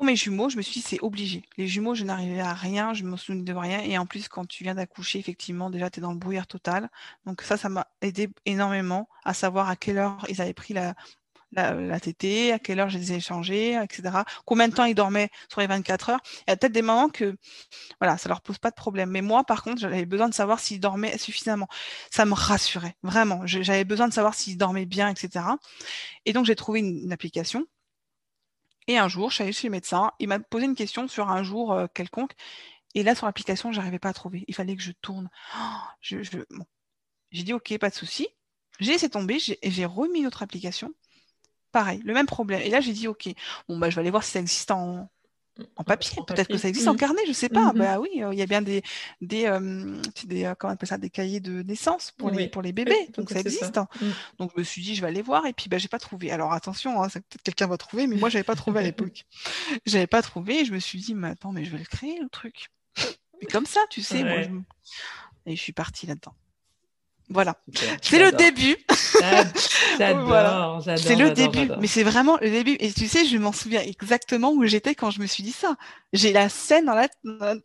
[SPEAKER 2] Pour mes jumeaux, je me suis dit, c'est obligé. Les jumeaux, je n'arrivais à rien, je me souvenais de rien. Et en plus, quand tu viens d'accoucher, effectivement, déjà, tu es dans le brouillard total. Donc ça, ça m'a aidé énormément à savoir à quelle heure ils avaient pris la, la, tétée, à quelle heure je les ai échangés, etc. Combien de temps ils dormaient sur les 24 heures? Il y a peut-être des moments que voilà, ça leur pose pas de problème. Mais moi, par contre, j'avais besoin de savoir s'ils dormaient suffisamment. Ça me rassurait, vraiment. J'avais besoin de savoir s'ils dormaient bien, etc. Et donc, j'ai trouvé une, application. Et un jour, je suis allée chez le médecin. Il m'a posé une question sur un jour euh, quelconque. Et là, sur l'application, je n'arrivais pas à trouver. Il fallait que je tourne. J'ai dit, OK, pas de souci. J'ai laissé tomber j'ai remis notre application pareil, le même problème. Et là, j'ai dit, OK, bon, bah, je vais aller voir si ça existe en, en papier. Peut-être que ça existe en mmh. carnet, je sais pas. Mmh bah oui, euh, il y a bien des, des, euh, des euh, comment on appelle ça, des cahiers de naissance pour les, pour les bébés. donc ça existe. Mmh. Donc je me suis dit, je vais aller voir. Et puis, bah, j'ai pas trouvé. Alors attention, hein, peut-être quelqu'un va trouver, mais moi, j'avais pas trouvé à l'époque. j'avais pas trouvé. Et je me suis dit, mais attends, mais je vais le créer, le truc. Mais comme ça, tu sais, moi, et je suis partie là-dedans. Voilà. C'est le début.
[SPEAKER 1] J'adore,
[SPEAKER 2] C'est le début, mais c'est vraiment le début. Et tu sais, je m'en souviens exactement où j'étais quand je me suis dit ça. J'ai la scène dans la,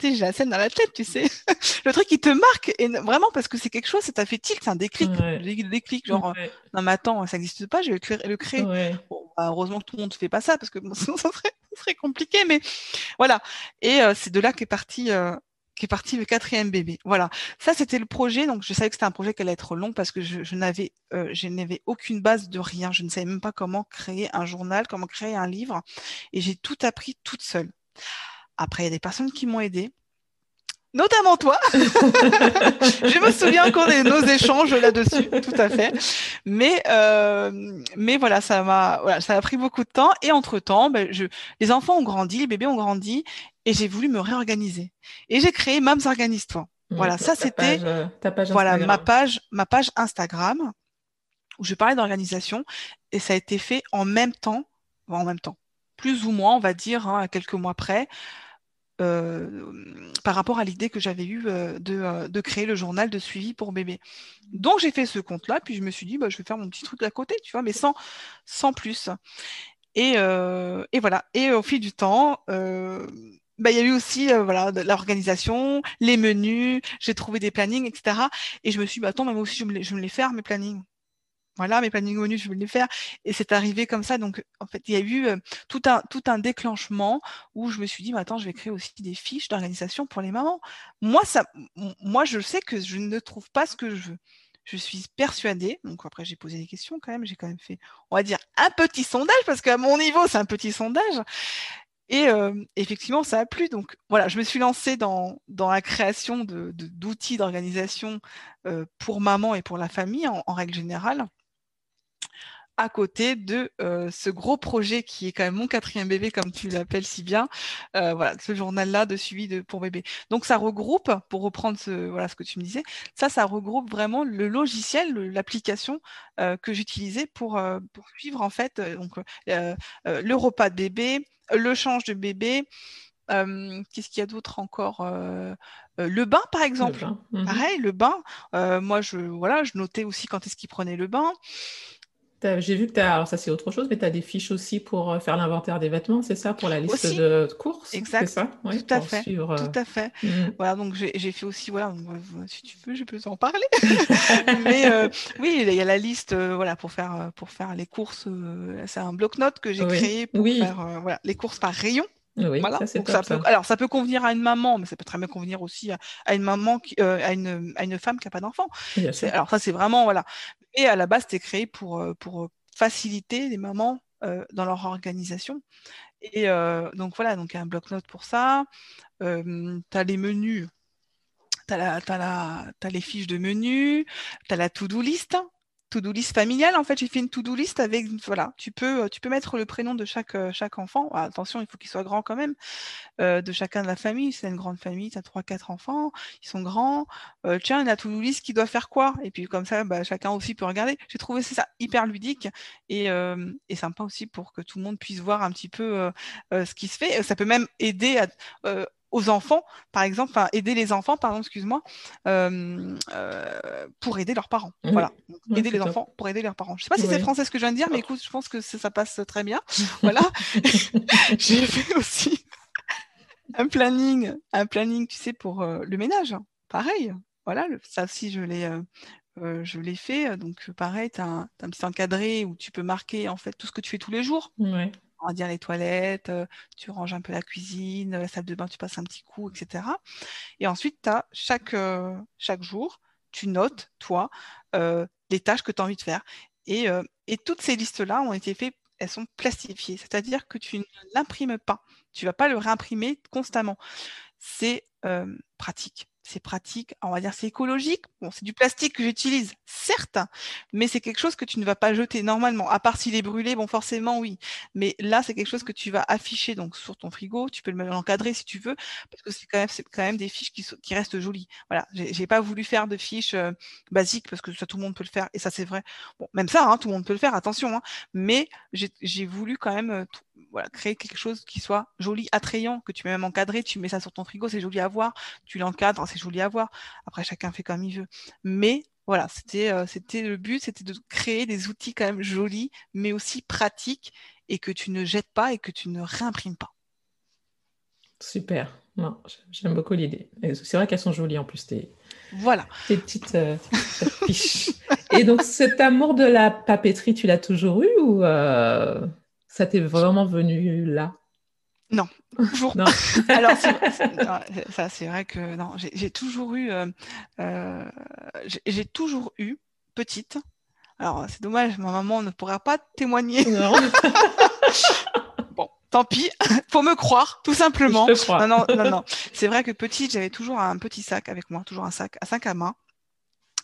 [SPEAKER 2] j'ai la scène dans la tête, tu sais. le truc qui te marque, et vraiment parce que c'est quelque chose, ça t'a fait tilt, c'est un déclic, le déclic, genre, non mais attends, ça n'existe pas, je vais le créer. Bah, heureusement que tout le monde ne fait pas ça parce que sinon ça serait, compliqué, mais voilà. Et euh, c'est de là qu'est parti euh, qui est parti le quatrième bébé. Voilà, ça c'était le projet. Donc je savais que c'était un projet qui allait être long parce que je, n'avais, euh, je n'avais aucune base de rien. Je ne savais même pas comment créer un journal, comment créer un livre, et j'ai tout appris toute seule. Après, il y a des personnes qui m'ont aidé notamment toi. je me souviens encore de nos échanges là-dessus, tout à fait. Mais euh, mais voilà, ça m'a voilà, ça a pris beaucoup de temps et entre temps, ben, je, les enfants ont grandi, les bébés ont grandi et j'ai voulu me réorganiser. Et j'ai créé Mams Organise-toi. Mmh, voilà, ça c'était
[SPEAKER 1] euh,
[SPEAKER 2] voilà ma page ma page Instagram où je parlais d'organisation et ça a été fait en même temps, en même temps, plus ou moins, on va dire, hein, à quelques mois près. Euh, par rapport à l'idée que j'avais eue euh, de, de, créer le journal de suivi pour bébé. Donc j'ai fait ce compte-là, puis je me suis dit, bah, je vais faire mon petit truc à côté, tu vois, mais sans, sans plus. Et, voilà. Et au fil du temps, bah, il y a eu aussi euh, voilà l'organisation, les menus, j'ai trouvé des plannings, etc. Et je me suis dit, bah, attends, moi aussi, je me, je les faire, mes plannings. Voilà, mes plannings menus, je vais les faire. Et c'est arrivé comme ça. Donc, en fait, il y a eu euh, tout, un, tout un déclenchement où je me suis dit, attends, je vais créer aussi des fiches d'organisation pour les mamans. Moi, ça, moi, je sais que je ne trouve pas ce que je veux. Je suis persuadée, donc après j'ai posé des questions quand même, j'ai quand même fait, on va dire, un petit sondage, parce qu'à mon niveau, c'est un petit sondage. Et euh, effectivement, ça a plu. Donc voilà, je me suis lancée dans, dans la création d'outils de, d'outils d'organisation euh, pour maman et pour la famille en, règle générale, à côté de euh, ce gros projet qui est quand même mon quatrième bébé, comme tu l'appelles si bien, voilà, ce journal-là de suivi de, pour bébé. Donc ça regroupe, pour reprendre ce, voilà, ce que tu me disais, ça, ça regroupe vraiment le logiciel, l'application que j'utilisais pour, pour suivre en fait donc, le repas de bébé, le change de bébé. Euh, qu'est-ce qu'il y a d'autre encore euh, euh, Le bain, par exemple. Mhm. Pareil, le bain. moi, je, voilà, je notais aussi quand est-ce qu'il prenait le bain.
[SPEAKER 1] J'ai vu que tu as, alors ça c'est autre chose, mais tu as des fiches aussi pour euh, faire l'inventaire des vêtements, c'est ça, pour la liste de courses
[SPEAKER 2] Exact.
[SPEAKER 1] Ça?
[SPEAKER 2] Tout à fait. Suivre... Tout à fait. Mmh. Voilà, donc j'ai fait aussi, voilà, si tu veux, je peux en parler. mais euh, oui, il y a la liste, euh, voilà, pour faire, pour faire les courses. c'est un bloc-notes que j'ai créé pour faire voilà, les courses par rayon.
[SPEAKER 1] Oui, voilà. ça,
[SPEAKER 2] ça peut, alors ça peut convenir à une maman, mais ça peut très bien convenir aussi à, une maman, qui, à, une, à une femme qui n'a pas d'enfant. Alors ça c'est vraiment voilà. Et à la base c'était créé pour pour faciliter les mamans dans leur organisation. Et donc voilà, donc un bloc-notes pour ça. tu as les menus, tu as, as, les fiches de menus, tu as la to-do list to-do list familiale. En fait, j'ai fait une to-do list avec, voilà, tu peux, euh, tu peux mettre le prénom de chaque, euh, chaque enfant. Ah, attention, il faut qu'il soit grand quand même, euh, de chacun de la famille. C'est une grande famille, tu as trois, quatre enfants, ils sont grands. tiens, la to-do list qui doit faire quoi? Et puis comme ça, bah, chacun aussi peut regarder. J'ai trouvé ça hyper ludique et, et, sympa aussi pour que tout le monde puisse voir un petit peu ce qui se fait. Ça peut même aider à aux enfants, par exemple, enfin aider les enfants, pardon, excuse-moi, euh, euh, pour aider leurs parents. Voilà, aider les enfants pour aider leurs parents. Je sais pas si c'est français ce que je viens de dire, mais écoute, je pense que ça, passe très bien. voilà, j'ai fait aussi un planning, un planning, tu sais, pour euh, le ménage. Pareil, voilà, ça aussi je l'ai. je l'ai fait, donc pareil, tu as, un petit encadré où tu peux marquer en fait tout ce que tu fais tous les jours.
[SPEAKER 1] Ouais
[SPEAKER 2] on va dire les toilettes, euh, tu ranges un peu la cuisine, la salle de bain, tu passes un petit coup, etc. Et ensuite, tu as chaque, euh, chaque jour, tu notes, toi, euh, les tâches que tu as envie de faire. Et, et toutes ces listes-là ont été faites, elles sont plastifiées, c'est-à-dire que tu ne l'imprimes pas. Tu ne vas pas le réimprimer constamment. C'est pratique c'est pratique, on va dire c'est écologique. Bon, c'est du plastique que j'utilise, certes, mais c'est quelque chose que tu ne vas pas jeter normalement, à part s'il est brûlé, bon forcément oui. Mais là, c'est quelque chose que tu vas afficher donc sur ton frigo, tu peux le l'encadrer si tu veux, parce que c'est quand même c'est quand des fiches qui, restent jolies. Voilà, j'ai pas voulu faire de fiches euh, basiques parce que ça tout le monde peut le faire et ça c'est vrai. Bon, même ça, hein, tout le monde peut le faire, attention. Hein, mais j'ai voulu quand même euh, voilà, créer quelque chose qui soit joli, attrayant, que tu peux même encadrer, tu mets ça sur ton frigo, c'est joli à voir, tu l'encadres, c'est joli à voir. Après, chacun fait comme il veut. Mais voilà, c'était euh, c'était le but, c'était de créer des outils quand même jolis, mais aussi pratiques, et que tu ne jettes pas et que tu ne réimprimes pas.
[SPEAKER 1] Super. Non, j'aime beaucoup l'idée. C'est vrai qu'elles sont jolies en plus, tes,
[SPEAKER 2] voilà.
[SPEAKER 1] tes petites, euh, fiches. et donc, cet amour de la papeterie, tu l'as toujours eu ou euh, ça t'est vraiment venu là?
[SPEAKER 2] Non, toujours. non. Alors, ça, c'est vrai que non, j'ai toujours eu, euh, euh, j'ai toujours eu petite. Alors, c'est dommage, ma maman ne pourra pas témoigner. Non. bon, tant pis, faut me croire, tout simplement.
[SPEAKER 1] Je crois.
[SPEAKER 2] Non, non, non, non. C'est vrai que petite, j'avais toujours un petit sac avec moi, toujours un sac à cinq à main,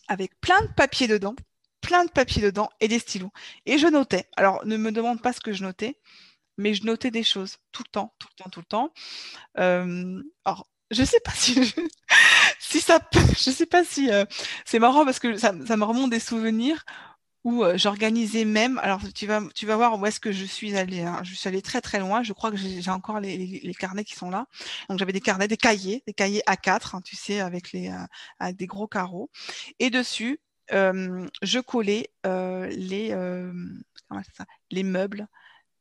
[SPEAKER 2] avec plein de papiers dedans plein de papiers dedans et des stylos. Et je notais. Alors, ne me demande pas ce que je notais, mais je notais des choses tout le temps, tout le temps, tout le temps. Euh, alors, je sais pas si si ça je sais pas si euh, c'est marrant parce que ça, me remonte des souvenirs où euh, j'organisais même. Alors, tu vas tu vas voir où est-ce que je suis allée. Hein. Je suis allée très très loin. Je crois que j'ai encore les, carnets qui sont là. Donc, j'avais des carnets, des cahiers, des cahiers A4, hein, tu sais, avec les avec des gros carreaux. Et dessus, je collais les, les meubles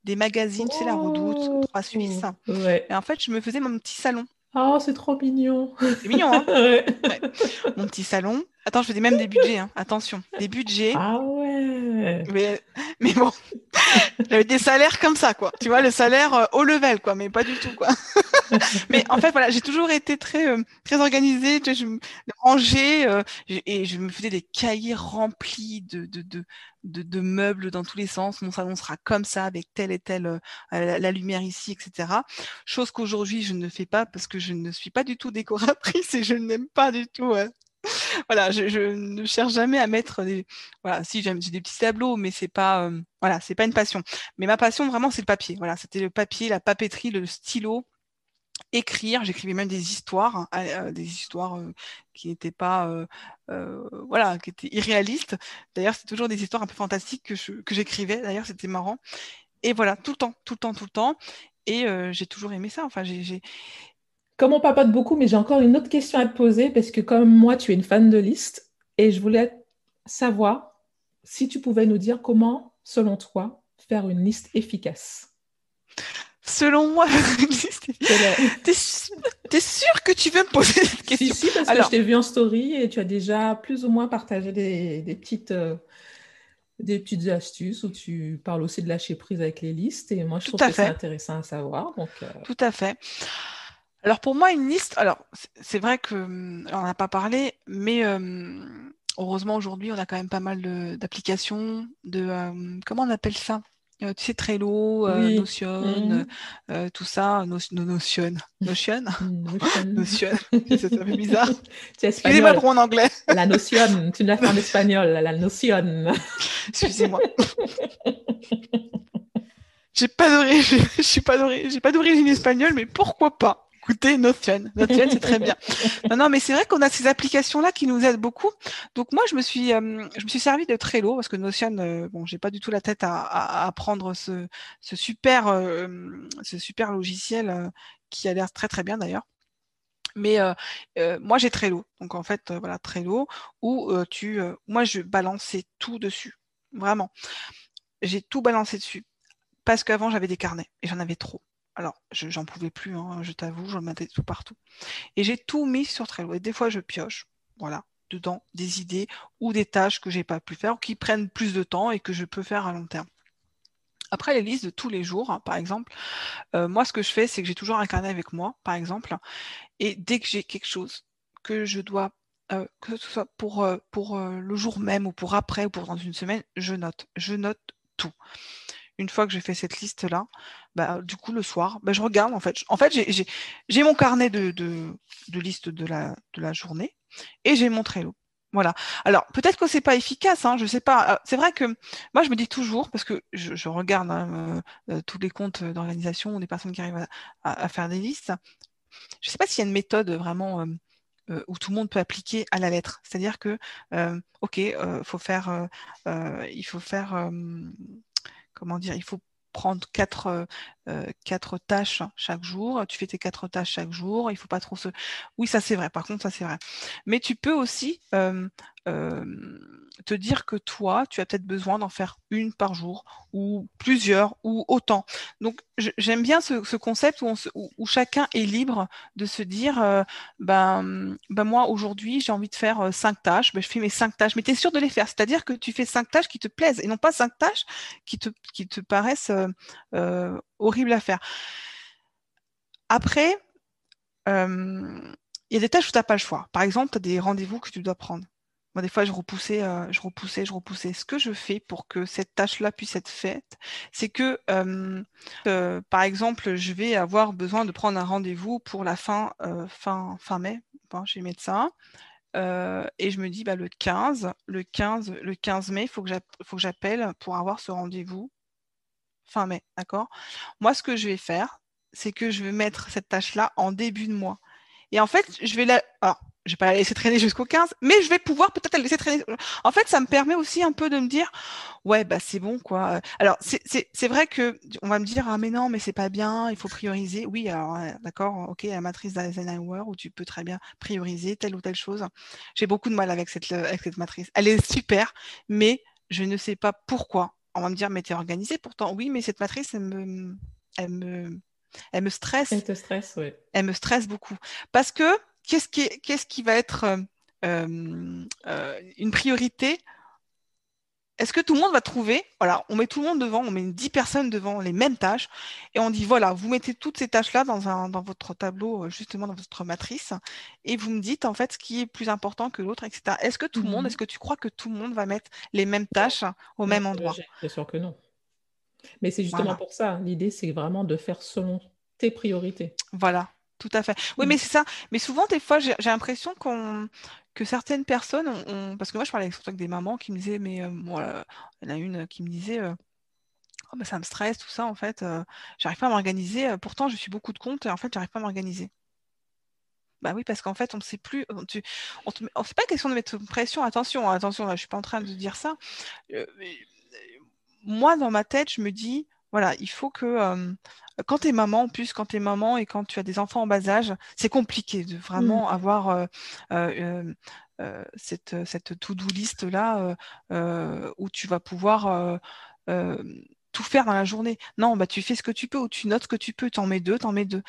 [SPEAKER 2] des magazines, c'est la Redoute, Trois Suisses. Et en fait, je me faisais mon petit salon.
[SPEAKER 1] Oh, c'est trop mignon.
[SPEAKER 2] C'est mignon, hein Mon petit salon. Attends, je faisais même des budgets, hein. attention. Des budgets.
[SPEAKER 1] Ah ouais.
[SPEAKER 2] Mais, mais bon, j'avais des salaires comme ça, quoi. Tu vois, le salaire euh, au level, quoi, mais pas du tout, quoi. mais en fait, voilà, j'ai toujours été très, euh, très organisée, tu je me rangeais, euh, et je me faisais des cahiers remplis de, de, de, de, meubles dans tous les sens. Mon salon sera comme ça, avec telle et telle, la, lumière ici, etc. Chose qu'aujourd'hui, je ne fais pas parce que je ne suis pas du tout décoratrice et je n'aime pas du tout voilà, je, ne cherche jamais à mettre des. Voilà, si j'ai des petits tableaux, mais c'est pas, voilà, c'est pas une passion. Mais ma passion vraiment, c'est le papier. Voilà, c'était le papier, la papeterie, le stylo, écrire. J'écrivais même des histoires, hein, euh, des histoires euh, qui n'étaient pas, euh, voilà, qui étaient irréalistes. D'ailleurs, c'est toujours des histoires un peu fantastiques que, que j'écrivais. D'ailleurs, c'était marrant. Et voilà, tout le temps, tout le temps, tout le temps. Et j'ai toujours aimé ça. Enfin, j'ai.
[SPEAKER 1] Comme on papote beaucoup, mais j'ai encore une autre question à te poser parce que comme moi, tu es une fan de liste et je voulais savoir si tu pouvais nous dire comment, selon toi, faire une liste efficace.
[SPEAKER 2] Selon moi, t'es es sûr que tu veux me poser cette question
[SPEAKER 1] Si, si, parce que je t'ai vu en story et tu as déjà plus ou moins partagé des, petites, euh, des petites astuces où tu parles aussi de lâcher prise avec les listes. Et moi, je trouve que c'est intéressant à savoir. Donc, euh,
[SPEAKER 2] Tout à fait. Alors pour moi, une liste, alors c'est vrai que hum, on n'a pas parlé, mais hum, heureusement, aujourd'hui, on a quand même pas mal d'applications, de, comment on appelle ça? Euh, tu sais, Trello, euh, Notion, mmh. euh, tout ça, no, Notion. Notion? Notion. ça fait bizarre. Excusez-moi pour mon anglais.
[SPEAKER 1] la Notion, tu l'as fait en espagnol, la Notion.
[SPEAKER 2] Excusez-moi. j'ai pas pas j'ai pas d'origine espagnole, mais pourquoi pas? Écoutez, Notion, Notion, c'est très bien. Non, non, mais c'est vrai qu'on a ces applications-là qui nous aident beaucoup. Donc moi, je me suis, euh, je me suis servi de Trello parce que Notion, euh, bon, j'ai pas du tout la tête à, prendre ce, super, euh, ce super logiciel qui a l'air très très bien d'ailleurs. Mais moi, j'ai Trello. Donc en fait, voilà, Trello où tu, moi, je balançais tout dessus, vraiment. J'ai tout balancé dessus parce qu'avant j'avais des carnets et j'en avais trop alors, j'en pouvais plus, hein, je t'avoue, j'en mettais tout partout. Et j'ai tout mis sur Trello. Et des fois, je pioche, voilà, dedans, des idées ou des tâches que j'ai pas pu faire qui prennent plus de temps et que je peux faire à long terme. Après, les listes de tous les jours, hein, par exemple, euh, moi, ce que je fais, c'est que j'ai toujours un carnet avec moi, par exemple, et dès que j'ai quelque chose que je dois, euh, que ce soit pour, euh, pour le jour même ou pour après ou pour dans une semaine, je note. Je note tout une fois que j'ai fait cette liste-là, bah, du coup, le soir, bah, je regarde en fait. En fait, j'ai mon carnet de, de, de, liste de la, de la journée et j'ai mon Trello. Voilà. Alors, peut-être que c'est pas efficace, hein, je sais pas. C'est vrai que moi, je me dis toujours, parce que je, regarde hein, euh, tous les comptes d'organisation ou des personnes qui arrivent à, faire des listes. Je sais pas s'il y a une méthode vraiment euh, euh, où tout le monde peut appliquer à la lettre. C'est-à-dire que, ok, faut faire, il faut faire comment dire, il faut prendre quatre, euh, euh, quatre tâches chaque jour. Tu fais tes quatre tâches chaque jour. Il faut pas trop se. Oui, ça c'est vrai. Par contre, ça c'est vrai. Mais tu peux aussi euh, te dire que toi, tu as peut-être besoin d'en faire une par jour ou plusieurs ou autant. Donc, j'aime bien ce, concept où, chacun est libre de se dire, ben, ben moi aujourd'hui j'ai envie de faire cinq tâches. Ben, je fais mes cinq tâches. Mais tu es sûr de les faire. C'est-à-dire que tu fais cinq tâches qui te plaisent et non pas cinq tâches qui te, paraissent horrible à faire. Après, il y a des tâches où tu n'as pas le choix. Par exemple, tu as des rendez-vous que tu dois prendre. Moi, des fois, je repoussais, je repoussais, je repoussais. Ce que je fais pour que cette tâche-là puisse être faite, c'est que, par exemple, je vais avoir besoin de prendre un rendez-vous pour la fin, fin, fin mai. Bon, vais mettre ça. et je me dis, bah, le 15, le 15, le 15 mai, il faut que j'appelle pour avoir ce rendez-vous fin mai, d'accord? Moi, ce que je vais faire, c'est que je vais mettre cette tâche-là en début de mois. Et en fait, je vais la. Je vais pas la laisser traîner jusqu'au 15, mais je vais pouvoir peut-être la laisser traîner. En fait, ça me permet aussi un peu de me dire, ouais, bah c'est bon, quoi. Alors, c'est vrai que on va me dire, ah mais non, mais c'est pas bien, il faut prioriser. Oui, alors d'accord, ok, la matrice d'Eisenhower où tu peux très bien prioriser telle ou telle chose. J'ai beaucoup de mal avec cette, avec cette matrice. Elle est super, mais je ne sais pas pourquoi on va me dire, mais tu es organisé pourtant. Oui, mais cette matrice, elle me, elle me, elle me stresse.
[SPEAKER 1] Elle te stresse, oui.
[SPEAKER 2] Elle me stresse beaucoup. Parce que qu'est-ce qui, va être euh, euh, une priorité? Est-ce que tout le monde va trouver, voilà, on met tout le monde devant, on met 10 personnes devant les mêmes tâches et on dit, voilà, vous mettez toutes ces tâches-là dans, un, dans votre tableau, euh, justement dans votre matrice, et vous me dites en fait ce qui est plus important que l'autre, etc. Est-ce que tout le monde, mmh est-ce que tu crois que tout le monde va mettre les mêmes tâches au même endroit?
[SPEAKER 1] Bien sûr que non. Mais c'est justement pour ça, l'idée c'est vraiment de faire selon tes priorités.
[SPEAKER 2] Voilà, tout à fait. Oui, mmh. mais c'est ça. Mais souvent, des fois, j'ai l'impression qu'on que certaines personnes ont, parce que moi je parlais surtout avec des mamans qui me disaient mais euh, moi il y en a une qui me disait euh, oh, ça me stresse tout ça en fait euh, j'arrive pas à m'organiser pourtant je suis beaucoup de comptes et en fait j'arrive pas à m'organiser bah oui parce qu'en fait on ne sait plus tu, on te, c'est pas question de mettre pression attention attention là je suis pas en train de dire ça moi dans ma tête je me dis voilà il faut que quand tu es maman, en plus, quand tu es maman et quand tu as des enfants en bas âge, c'est compliqué de vraiment mmh. avoir euh, euh, euh, cette, cette to-do list là où tu vas pouvoir tout faire dans la journée. Non, bah tu fais ce que tu peux ou tu notes ce que tu peux, t'en mets deux, t'en mets deux.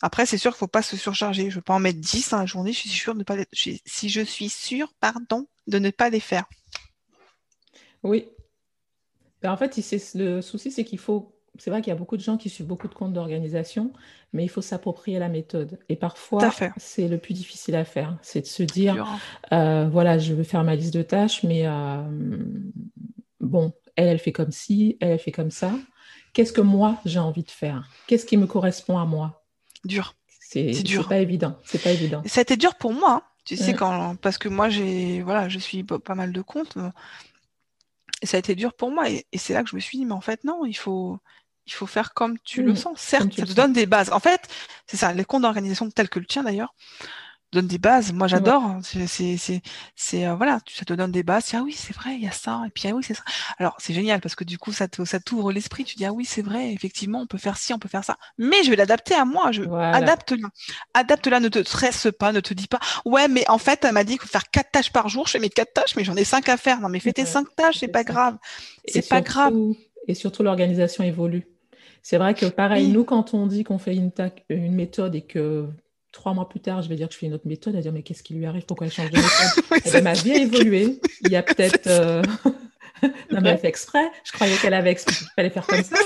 [SPEAKER 2] Après, c'est sûr qu'il ne faut pas se surcharger. Je ne veux pas en mettre dix dans la journée. Je suis sûre de ne pas si je suis sûre, pardon, de ne pas les faire.
[SPEAKER 1] Oui. Ben, en fait, le souci, c'est qu'il faut c'est vrai qu'il y a beaucoup de gens qui suivent beaucoup de comptes d'organisation, mais il faut s'approprier la méthode. Et parfois, c'est le plus difficile à faire. C'est de se dire, euh, voilà, je veux faire ma liste de tâches, mais euh, bon, elle, elle fait comme ci, elle, elle fait comme ça. Qu'est-ce que moi, j'ai envie de faire? Qu'est-ce qui me correspond à moi?
[SPEAKER 2] Dur.
[SPEAKER 1] C'est dur. pas évident. C'est pas évident.
[SPEAKER 2] Ça a été dur pour moi, hein. tu sais, quand, parce que moi, j'ai, voilà, je suis pas mal de comptes. Et ça a été dur pour moi. Et, et c'est là que je me suis dit, mais en fait, non, il faut, il faut faire comme tu le sens. Certes, ça te donne des bases. En fait, c'est ça, les comptes d'organisation tels que le tien d'ailleurs, donne des bases. Moi, j'adore. Hein. C'est, c'est, c'est, euh, voilà, ça te donne des bases. ah oui, c'est vrai, il y a ça. Et puis ah oui, c'est ça. Alors, c'est génial parce que du coup, ça ça t'ouvre l'esprit. Tu dis ah oui, c'est vrai, effectivement, on peut faire ci, on peut faire ça. Mais je vais l'adapter à moi. Je adapte-la, adapte-la. Ne te stresse pas, ne te dis pas. Ouais, mais en fait, elle m'a dit qu'il faut faire quatre tâches par jour. Je fais mes quatre tâches, mais j'en ai cinq à faire. Non, mais fais tes cinq tâches, c'est pas grave. C'est pas grave.
[SPEAKER 1] Et surtout, l'organisation évolue. C'est vrai que pareil, nous, quand on dit qu'on fait une, une méthode et que trois mois plus tard, je vais dire que je fais une autre méthode, à dire mais qu'est-ce qui lui arrive, pourquoi elle change de méthode? Eh ben, Ma vie a évolué. Il y a peut-être... Euh, non mais elle fait exprès. Je croyais qu'elle avait exprès qu'il fallait faire comme ça.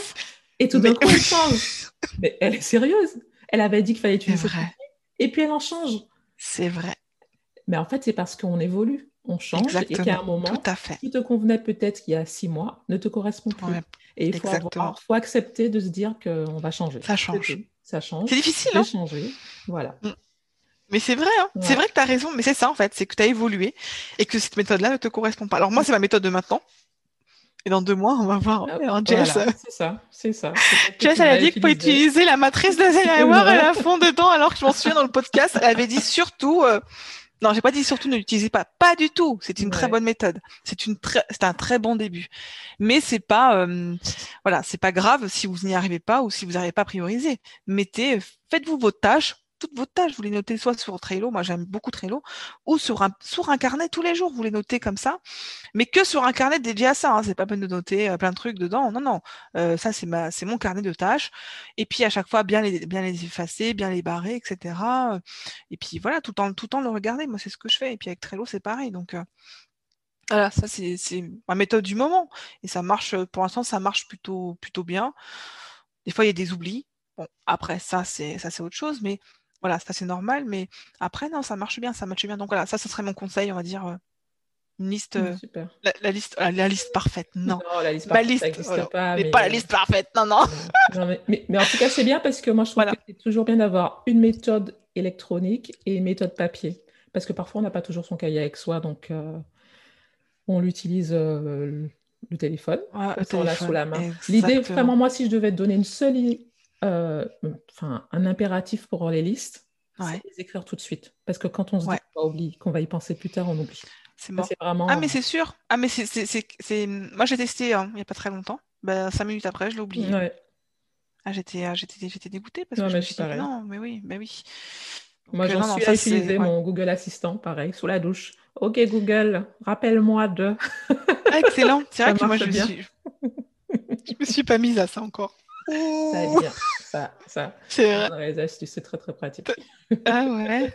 [SPEAKER 1] Et tout d'un coup, elle change. Mais elle est sérieuse. Elle avait dit qu'il fallait utiliser. C'est vrai. Et puis elle en change.
[SPEAKER 2] C'est vrai.
[SPEAKER 1] Mais en fait, c'est parce qu'on évolue, on change et qu'à un moment, tout à fait. qui te convenait peut-être il y a six mois ne te correspond plus. Et il faut, faut, accepter de se dire qu'on va changer.
[SPEAKER 2] Ça change
[SPEAKER 1] ça change.
[SPEAKER 2] C'est difficile. Hein
[SPEAKER 1] changer. Voilà. Mm.
[SPEAKER 2] Mais c'est vrai, hein. c'est vrai que tu as raison, mais c'est ça en fait, c'est que tu as évolué et que cette méthode-là ne te correspond pas. Alors moi, c'est ma méthode de maintenant. Et dans deux mois, on va voir
[SPEAKER 1] ah, Jess. c'est ça, c'est ça.
[SPEAKER 2] Jess, elle a dit qu'il faut utiliser la matrice de Eisenhower à la fond dedans, alors que je m'en souviens dans le podcast, elle avait dit surtout, euh, non, j'ai pas dit surtout ne l'utilisez pas. Pas du tout. C'est une très bonne méthode. C'est une très, c'est un très bon début. Mais c'est pas, euh, voilà, c'est pas grave si vous n'y arrivez pas ou si vous n'arrivez pas à prioriser. Mettez, faites-vous vos tâches, toutes vos tâches, vous les notez soit sur Trello, moi j'aime beaucoup Trello, ou sur un, sur un carnet tous les jours, vous les notez comme ça, mais que sur un carnet dédié à ça, hein, c'est pas peine de noter euh, plein de trucs dedans, non, non, euh, ça c'est ma, c'est mon carnet de tâches, et puis à chaque fois bien les, bien les effacer, bien les barrer, etc. Et puis voilà, tout en, tout en le regarder, moi c'est ce que je fais, et puis avec Trello c'est pareil, donc euh, voilà, ça c'est, c'est ma méthode du moment, et ça marche, pour l'instant ça marche plutôt, plutôt bien. Des fois il y a des oublis, Bon, après, ça, c'est ça c'est autre chose, mais voilà, ça c'est normal, mais après, non, ça marche bien, ça marche bien. Donc voilà, ça, ce serait mon conseil, on va dire. Euh, une liste, mmh, euh, La, liste, euh, la liste parfaite, non.
[SPEAKER 1] la liste parfaite, liste,
[SPEAKER 2] pas. Mais, pas la liste parfaite, non, non.
[SPEAKER 1] mais, en tout cas, c'est bien parce que moi, je trouve que c'est toujours bien d'avoir une méthode électronique et une méthode papier. Parce que parfois, on n'a pas toujours son cahier avec soi, donc on l'utilise le téléphone, on l'a sous la main. L'idée, vraiment, moi, si je devais donner une seule euh, enfin, un impératif pour les listes, c'est les écrire tout de suite. Parce que quand on se dit qu'on va y penser plus tard, on oublie.
[SPEAKER 2] C'est Vraiment... Ah, mais c'est sûr. Ah, mais c'est, Moi, j'ai testé hein, il n'y a pas très longtemps. Ben, cinq minutes après, je l'ai oublié. Ouais. Ah, j'étais, ah, j'étais, j'étais dégoûtée parce que je me suis dit, non, mais oui, mais oui.
[SPEAKER 1] Moi, j'en euh, suis à utiliser mon Google Assistant, pareil, sous la douche. Ok, Google, rappelle-moi de.
[SPEAKER 2] Ah, excellent. C'est vrai que moi, je me, suis... je me suis pas mise à ça encore.
[SPEAKER 1] Ça bien. Ça, ça.
[SPEAKER 2] C'est
[SPEAKER 1] vrai. les astuces, c'est très très pratique.
[SPEAKER 2] Ah ouais.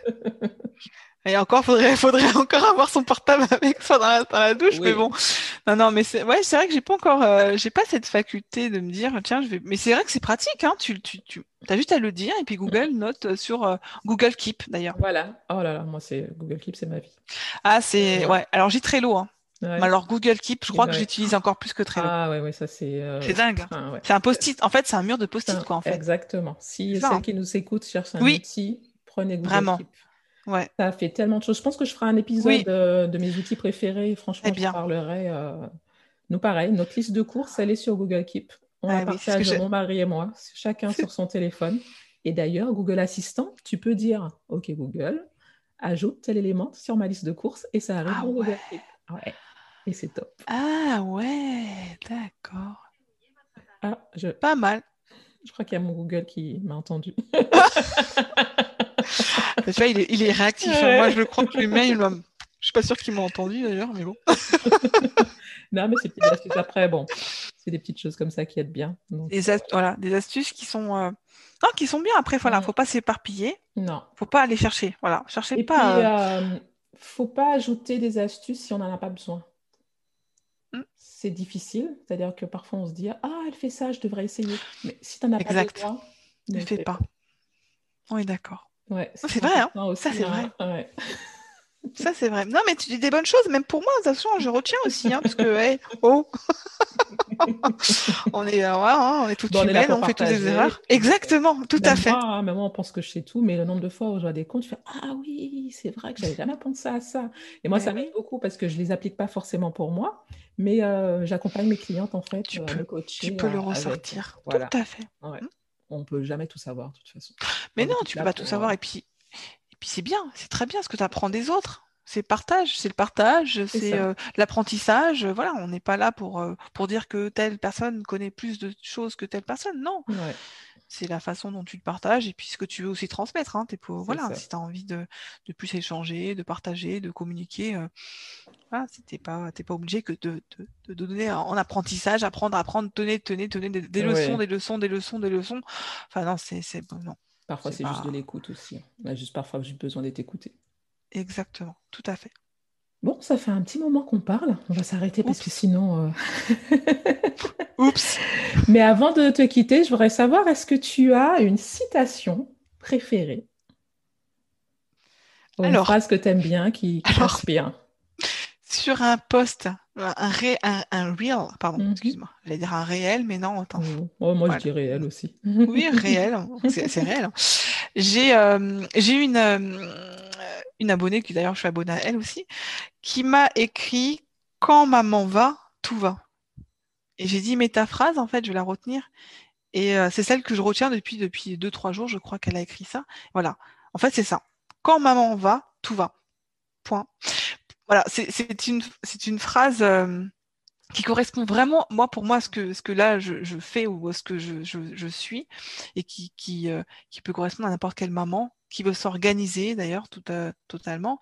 [SPEAKER 2] Et encore, faudrait, faudrait encore avoir son portable avec soi dans la, dans la douche, mais bon. Non, non, mais c'est, ouais, c'est vrai que j'ai pas encore, euh, j'ai pas cette faculté de me dire, tiens, je vais. Mais c'est vrai que c'est pratique, hein. Tu, tu, tu, as juste à le dire et puis Google note sur euh, Google Keep d'ailleurs.
[SPEAKER 1] Voilà. Oh là là, moi c'est Google Keep, c'est ma vie.
[SPEAKER 2] Ah, c'est, ouais. Alors j'ai Trello, hein. Alors Google Keep, je crois que j'utilise encore plus que Trello.
[SPEAKER 1] Ah ouais, ouais ça c'est. Euh,
[SPEAKER 2] c'est dingue. C'est un post-it. En fait, c'est un mur de post-it quoi en fait.
[SPEAKER 1] Exactement. Si celles hein. qui nous écoutent cherchent un outil, prenez Google
[SPEAKER 2] Vraiment. Keep. Ouais.
[SPEAKER 1] Ça fait tellement de choses. Je pense que je ferai un épisode de, mes outils préférés. Franchement, eh je parlerai. Euh, nous, pareil, notre liste de courses, elle est sur Google Keep. On ah, la partage, mon mari et moi, chacun sur son téléphone. Et d'ailleurs, Google Assistant, tu peux dire OK, Google, ajoute tel élément sur ma liste de courses et ça arrive ah, dans Google Keep. Ouais et c'est top.
[SPEAKER 2] Ah ouais, d'accord.
[SPEAKER 1] Ah, je...
[SPEAKER 2] Pas mal.
[SPEAKER 1] Je crois qu'il y a mon Google qui m'a entendu.
[SPEAKER 2] tu vois, il est, il est réactif. Hein. Moi, je le crois que les mails, je suis pas sûre qu'il m'a entendu d'ailleurs, mais bon.
[SPEAKER 1] non, mais c'est des astuces. Après, bon, c'est des petites choses comme ça qui aident bien.
[SPEAKER 2] Des, voilà, des astuces qui sont, euh, non, qui sont bien. Après, voilà, mm. faut pas s'éparpiller.
[SPEAKER 1] Non.
[SPEAKER 2] Faut pas aller chercher. Voilà, cherchez pas.
[SPEAKER 1] Puis, euh... faut pas ajouter des astuces si on n'en a pas besoin.
[SPEAKER 2] Mm.
[SPEAKER 1] c'est difficile. C'est-à-dire que parfois on se dit Ah, elle fait ça, je devrais essayer. Mais si tu n'en as pas besoin,
[SPEAKER 2] Ne fais
[SPEAKER 1] fais
[SPEAKER 2] pas. Oui, d'accord.
[SPEAKER 1] Ouais,
[SPEAKER 2] C'est vrai, hein.
[SPEAKER 1] aussi,
[SPEAKER 2] Ça, c'est
[SPEAKER 1] hein. Ouais.
[SPEAKER 2] Ça, c'est vrai. Non, mais tu dis des bonnes choses, même pour moi, de toute façon, je retiens aussi, hein, parce que, hey, oh, on est, euh, ouais, hein, on est toutes
[SPEAKER 1] Bon,
[SPEAKER 2] humaines, on fait toutes des erreurs. Exactement, tout à fait.
[SPEAKER 1] moi, hein, même moi, on pense que je sais tout, mais le nombre de fois où je vois des comptes, je fais Ah oui, c'est vrai que j'avais jamais pensé à ça. Et moi,
[SPEAKER 2] Mais
[SPEAKER 1] ça
[SPEAKER 2] oui.
[SPEAKER 1] m'aide beaucoup parce que je les applique pas forcément pour moi, mais euh, j'accompagne mes clientes en fait
[SPEAKER 2] Tu
[SPEAKER 1] euh,
[SPEAKER 2] peux- Tu le
[SPEAKER 1] avec.
[SPEAKER 2] ressortir.
[SPEAKER 1] Voilà.
[SPEAKER 2] Tout à fait.
[SPEAKER 1] Ouais.
[SPEAKER 2] Mm.
[SPEAKER 1] On peut jamais tout savoir de toute façon.
[SPEAKER 2] Mais
[SPEAKER 1] On
[SPEAKER 2] non, tu
[SPEAKER 1] là
[SPEAKER 2] peux pas tout savoir.
[SPEAKER 1] euh,
[SPEAKER 2] Et puis, et puis c'est bien, c'est très bien ce que tu apprends des autres. C'est partage, c'est le partage, c'est euh, l'apprentissage. Voilà, on n'est pas là pour, euh, pour dire que telle personne connaît plus de choses que telle personne. Non,
[SPEAKER 1] Ouais.
[SPEAKER 2] c'est la façon dont tu le partages et puis ce que tu veux aussi transmettre. Hein. Pour, voilà,
[SPEAKER 1] ça.
[SPEAKER 2] si tu as envie de, de plus échanger, de partager, de communiquer, euh, voilà, t'es pas, pas obligé que de, de, de donner en apprentissage, apprendre, apprendre, tenez, tenez, tenez des, des
[SPEAKER 1] Ouais.
[SPEAKER 2] leçons, des leçons, des leçons, des leçons. Enfin non, c'est, bon, non,
[SPEAKER 1] Parfois,
[SPEAKER 2] C'est
[SPEAKER 1] juste de l'écoute aussi. On a juste parfois juste besoin d'être écouté.
[SPEAKER 2] Exactement, tout à fait.
[SPEAKER 1] Bon, ça fait un petit moment qu'on parle. On va s'arrêter parce que sinon. euh,
[SPEAKER 2] Oups.
[SPEAKER 1] Mais avant de te quitter, je voudrais savoir, est-ce que tu as une citation préférée? Ou une phrase que tu aimes bien, qui, qui
[SPEAKER 2] Alors.
[SPEAKER 1] t'inspire?
[SPEAKER 2] Sur un post, un, ré, un, un reel, pardon,
[SPEAKER 1] Mhm.
[SPEAKER 2] excuse-moi, j'allais dire un réel, mais non, attends.
[SPEAKER 1] Oh, oh, moi,
[SPEAKER 2] Voilà.
[SPEAKER 1] je dirais elle aussi.
[SPEAKER 2] Oui, réel, hein. c'est c'est réel. J'ai euh, j'ai une, euh, une abonnée, qui d'ailleurs je suis abonnée à elle aussi, qui m'a écrit Quand maman va, tout va. Et j'ai dit, mais ta phrase, en fait, je vais la retenir. Et euh, c'est celle que je retiens depuis depuis deux, trois jours, je crois qu'elle a écrit ça. Voilà. En fait, c'est ça. Quand maman va, tout va. Point. Voilà, c'est c'est une, c'est une phrase euh, qui correspond vraiment, moi, pour moi, ce que, ce que là je, fais ou ce que je, je, suis, et qui, qui, euh, qui peut correspondre à n'importe quelle maman qui veut s'organiser d'ailleurs tout, euh, totalement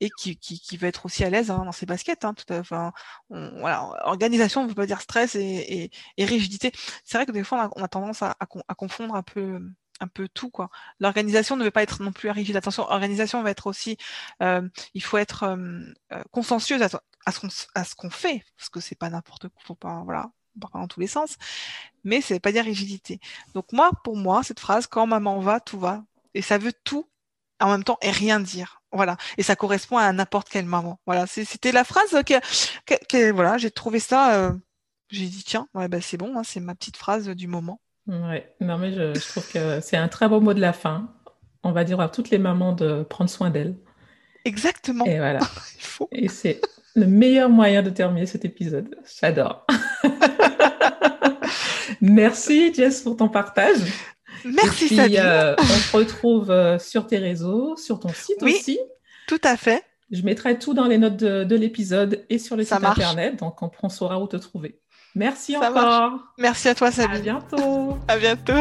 [SPEAKER 2] et qui, qui, qui veut être aussi à l'aise hein, dans ses baskets. Hein, tout à, voilà, organisation, on ne veut pas dire stress et, et, rigidité. C'est vrai que des fois, on a, tendance à, à, con- à confondre un peu un peu tout quoi. L'organisation ne veut pas être non plus rigide. Attention, organisation va être aussi, euh, il faut être euh, euh, consciencieuse à, ce qu'on à ce qu'on fait parce que c'est pas n'importe quoi, faut pas voilà, pas dans tous les sens. Mais c'est pas dire rigidité. Donc moi, pour moi, cette phrase quand maman va, tout va, et ça veut tout en même temps et rien dire. Voilà, et ça correspond à n'importe quelle maman. Voilà, c'était la phrase que, que, que- voilà, j'ai trouvé ça. euh, j'ai dit tiens, ouais, bah, c'est bon, hein, c'est ma petite phrase du moment.
[SPEAKER 1] Ouais, non, mais je, je trouve que c'est un très beau mot de la fin. On va dire à toutes les mamans de prendre soin d'elles.
[SPEAKER 2] Exactement.
[SPEAKER 1] Et voilà.
[SPEAKER 2] Il faut.
[SPEAKER 1] Et c'est le meilleur moyen de terminer cet épisode. J'adore. Merci Jess pour ton partage.
[SPEAKER 2] Merci
[SPEAKER 1] Et puis,
[SPEAKER 2] Sabine.
[SPEAKER 1] euh, on se retrouve euh, sur tes réseaux, sur ton site
[SPEAKER 2] Oui.
[SPEAKER 1] aussi.
[SPEAKER 2] Tout à fait.
[SPEAKER 1] Je mettrai tout dans les notes de, de l'épisode et sur le
[SPEAKER 2] Ça
[SPEAKER 1] site
[SPEAKER 2] marche.
[SPEAKER 1] internet, donc on, on saura où te trouver. Merci
[SPEAKER 2] Ça
[SPEAKER 1] encore.
[SPEAKER 2] Merci à toi
[SPEAKER 1] À
[SPEAKER 2] Sabine.
[SPEAKER 1] bientôt.
[SPEAKER 2] À bientôt.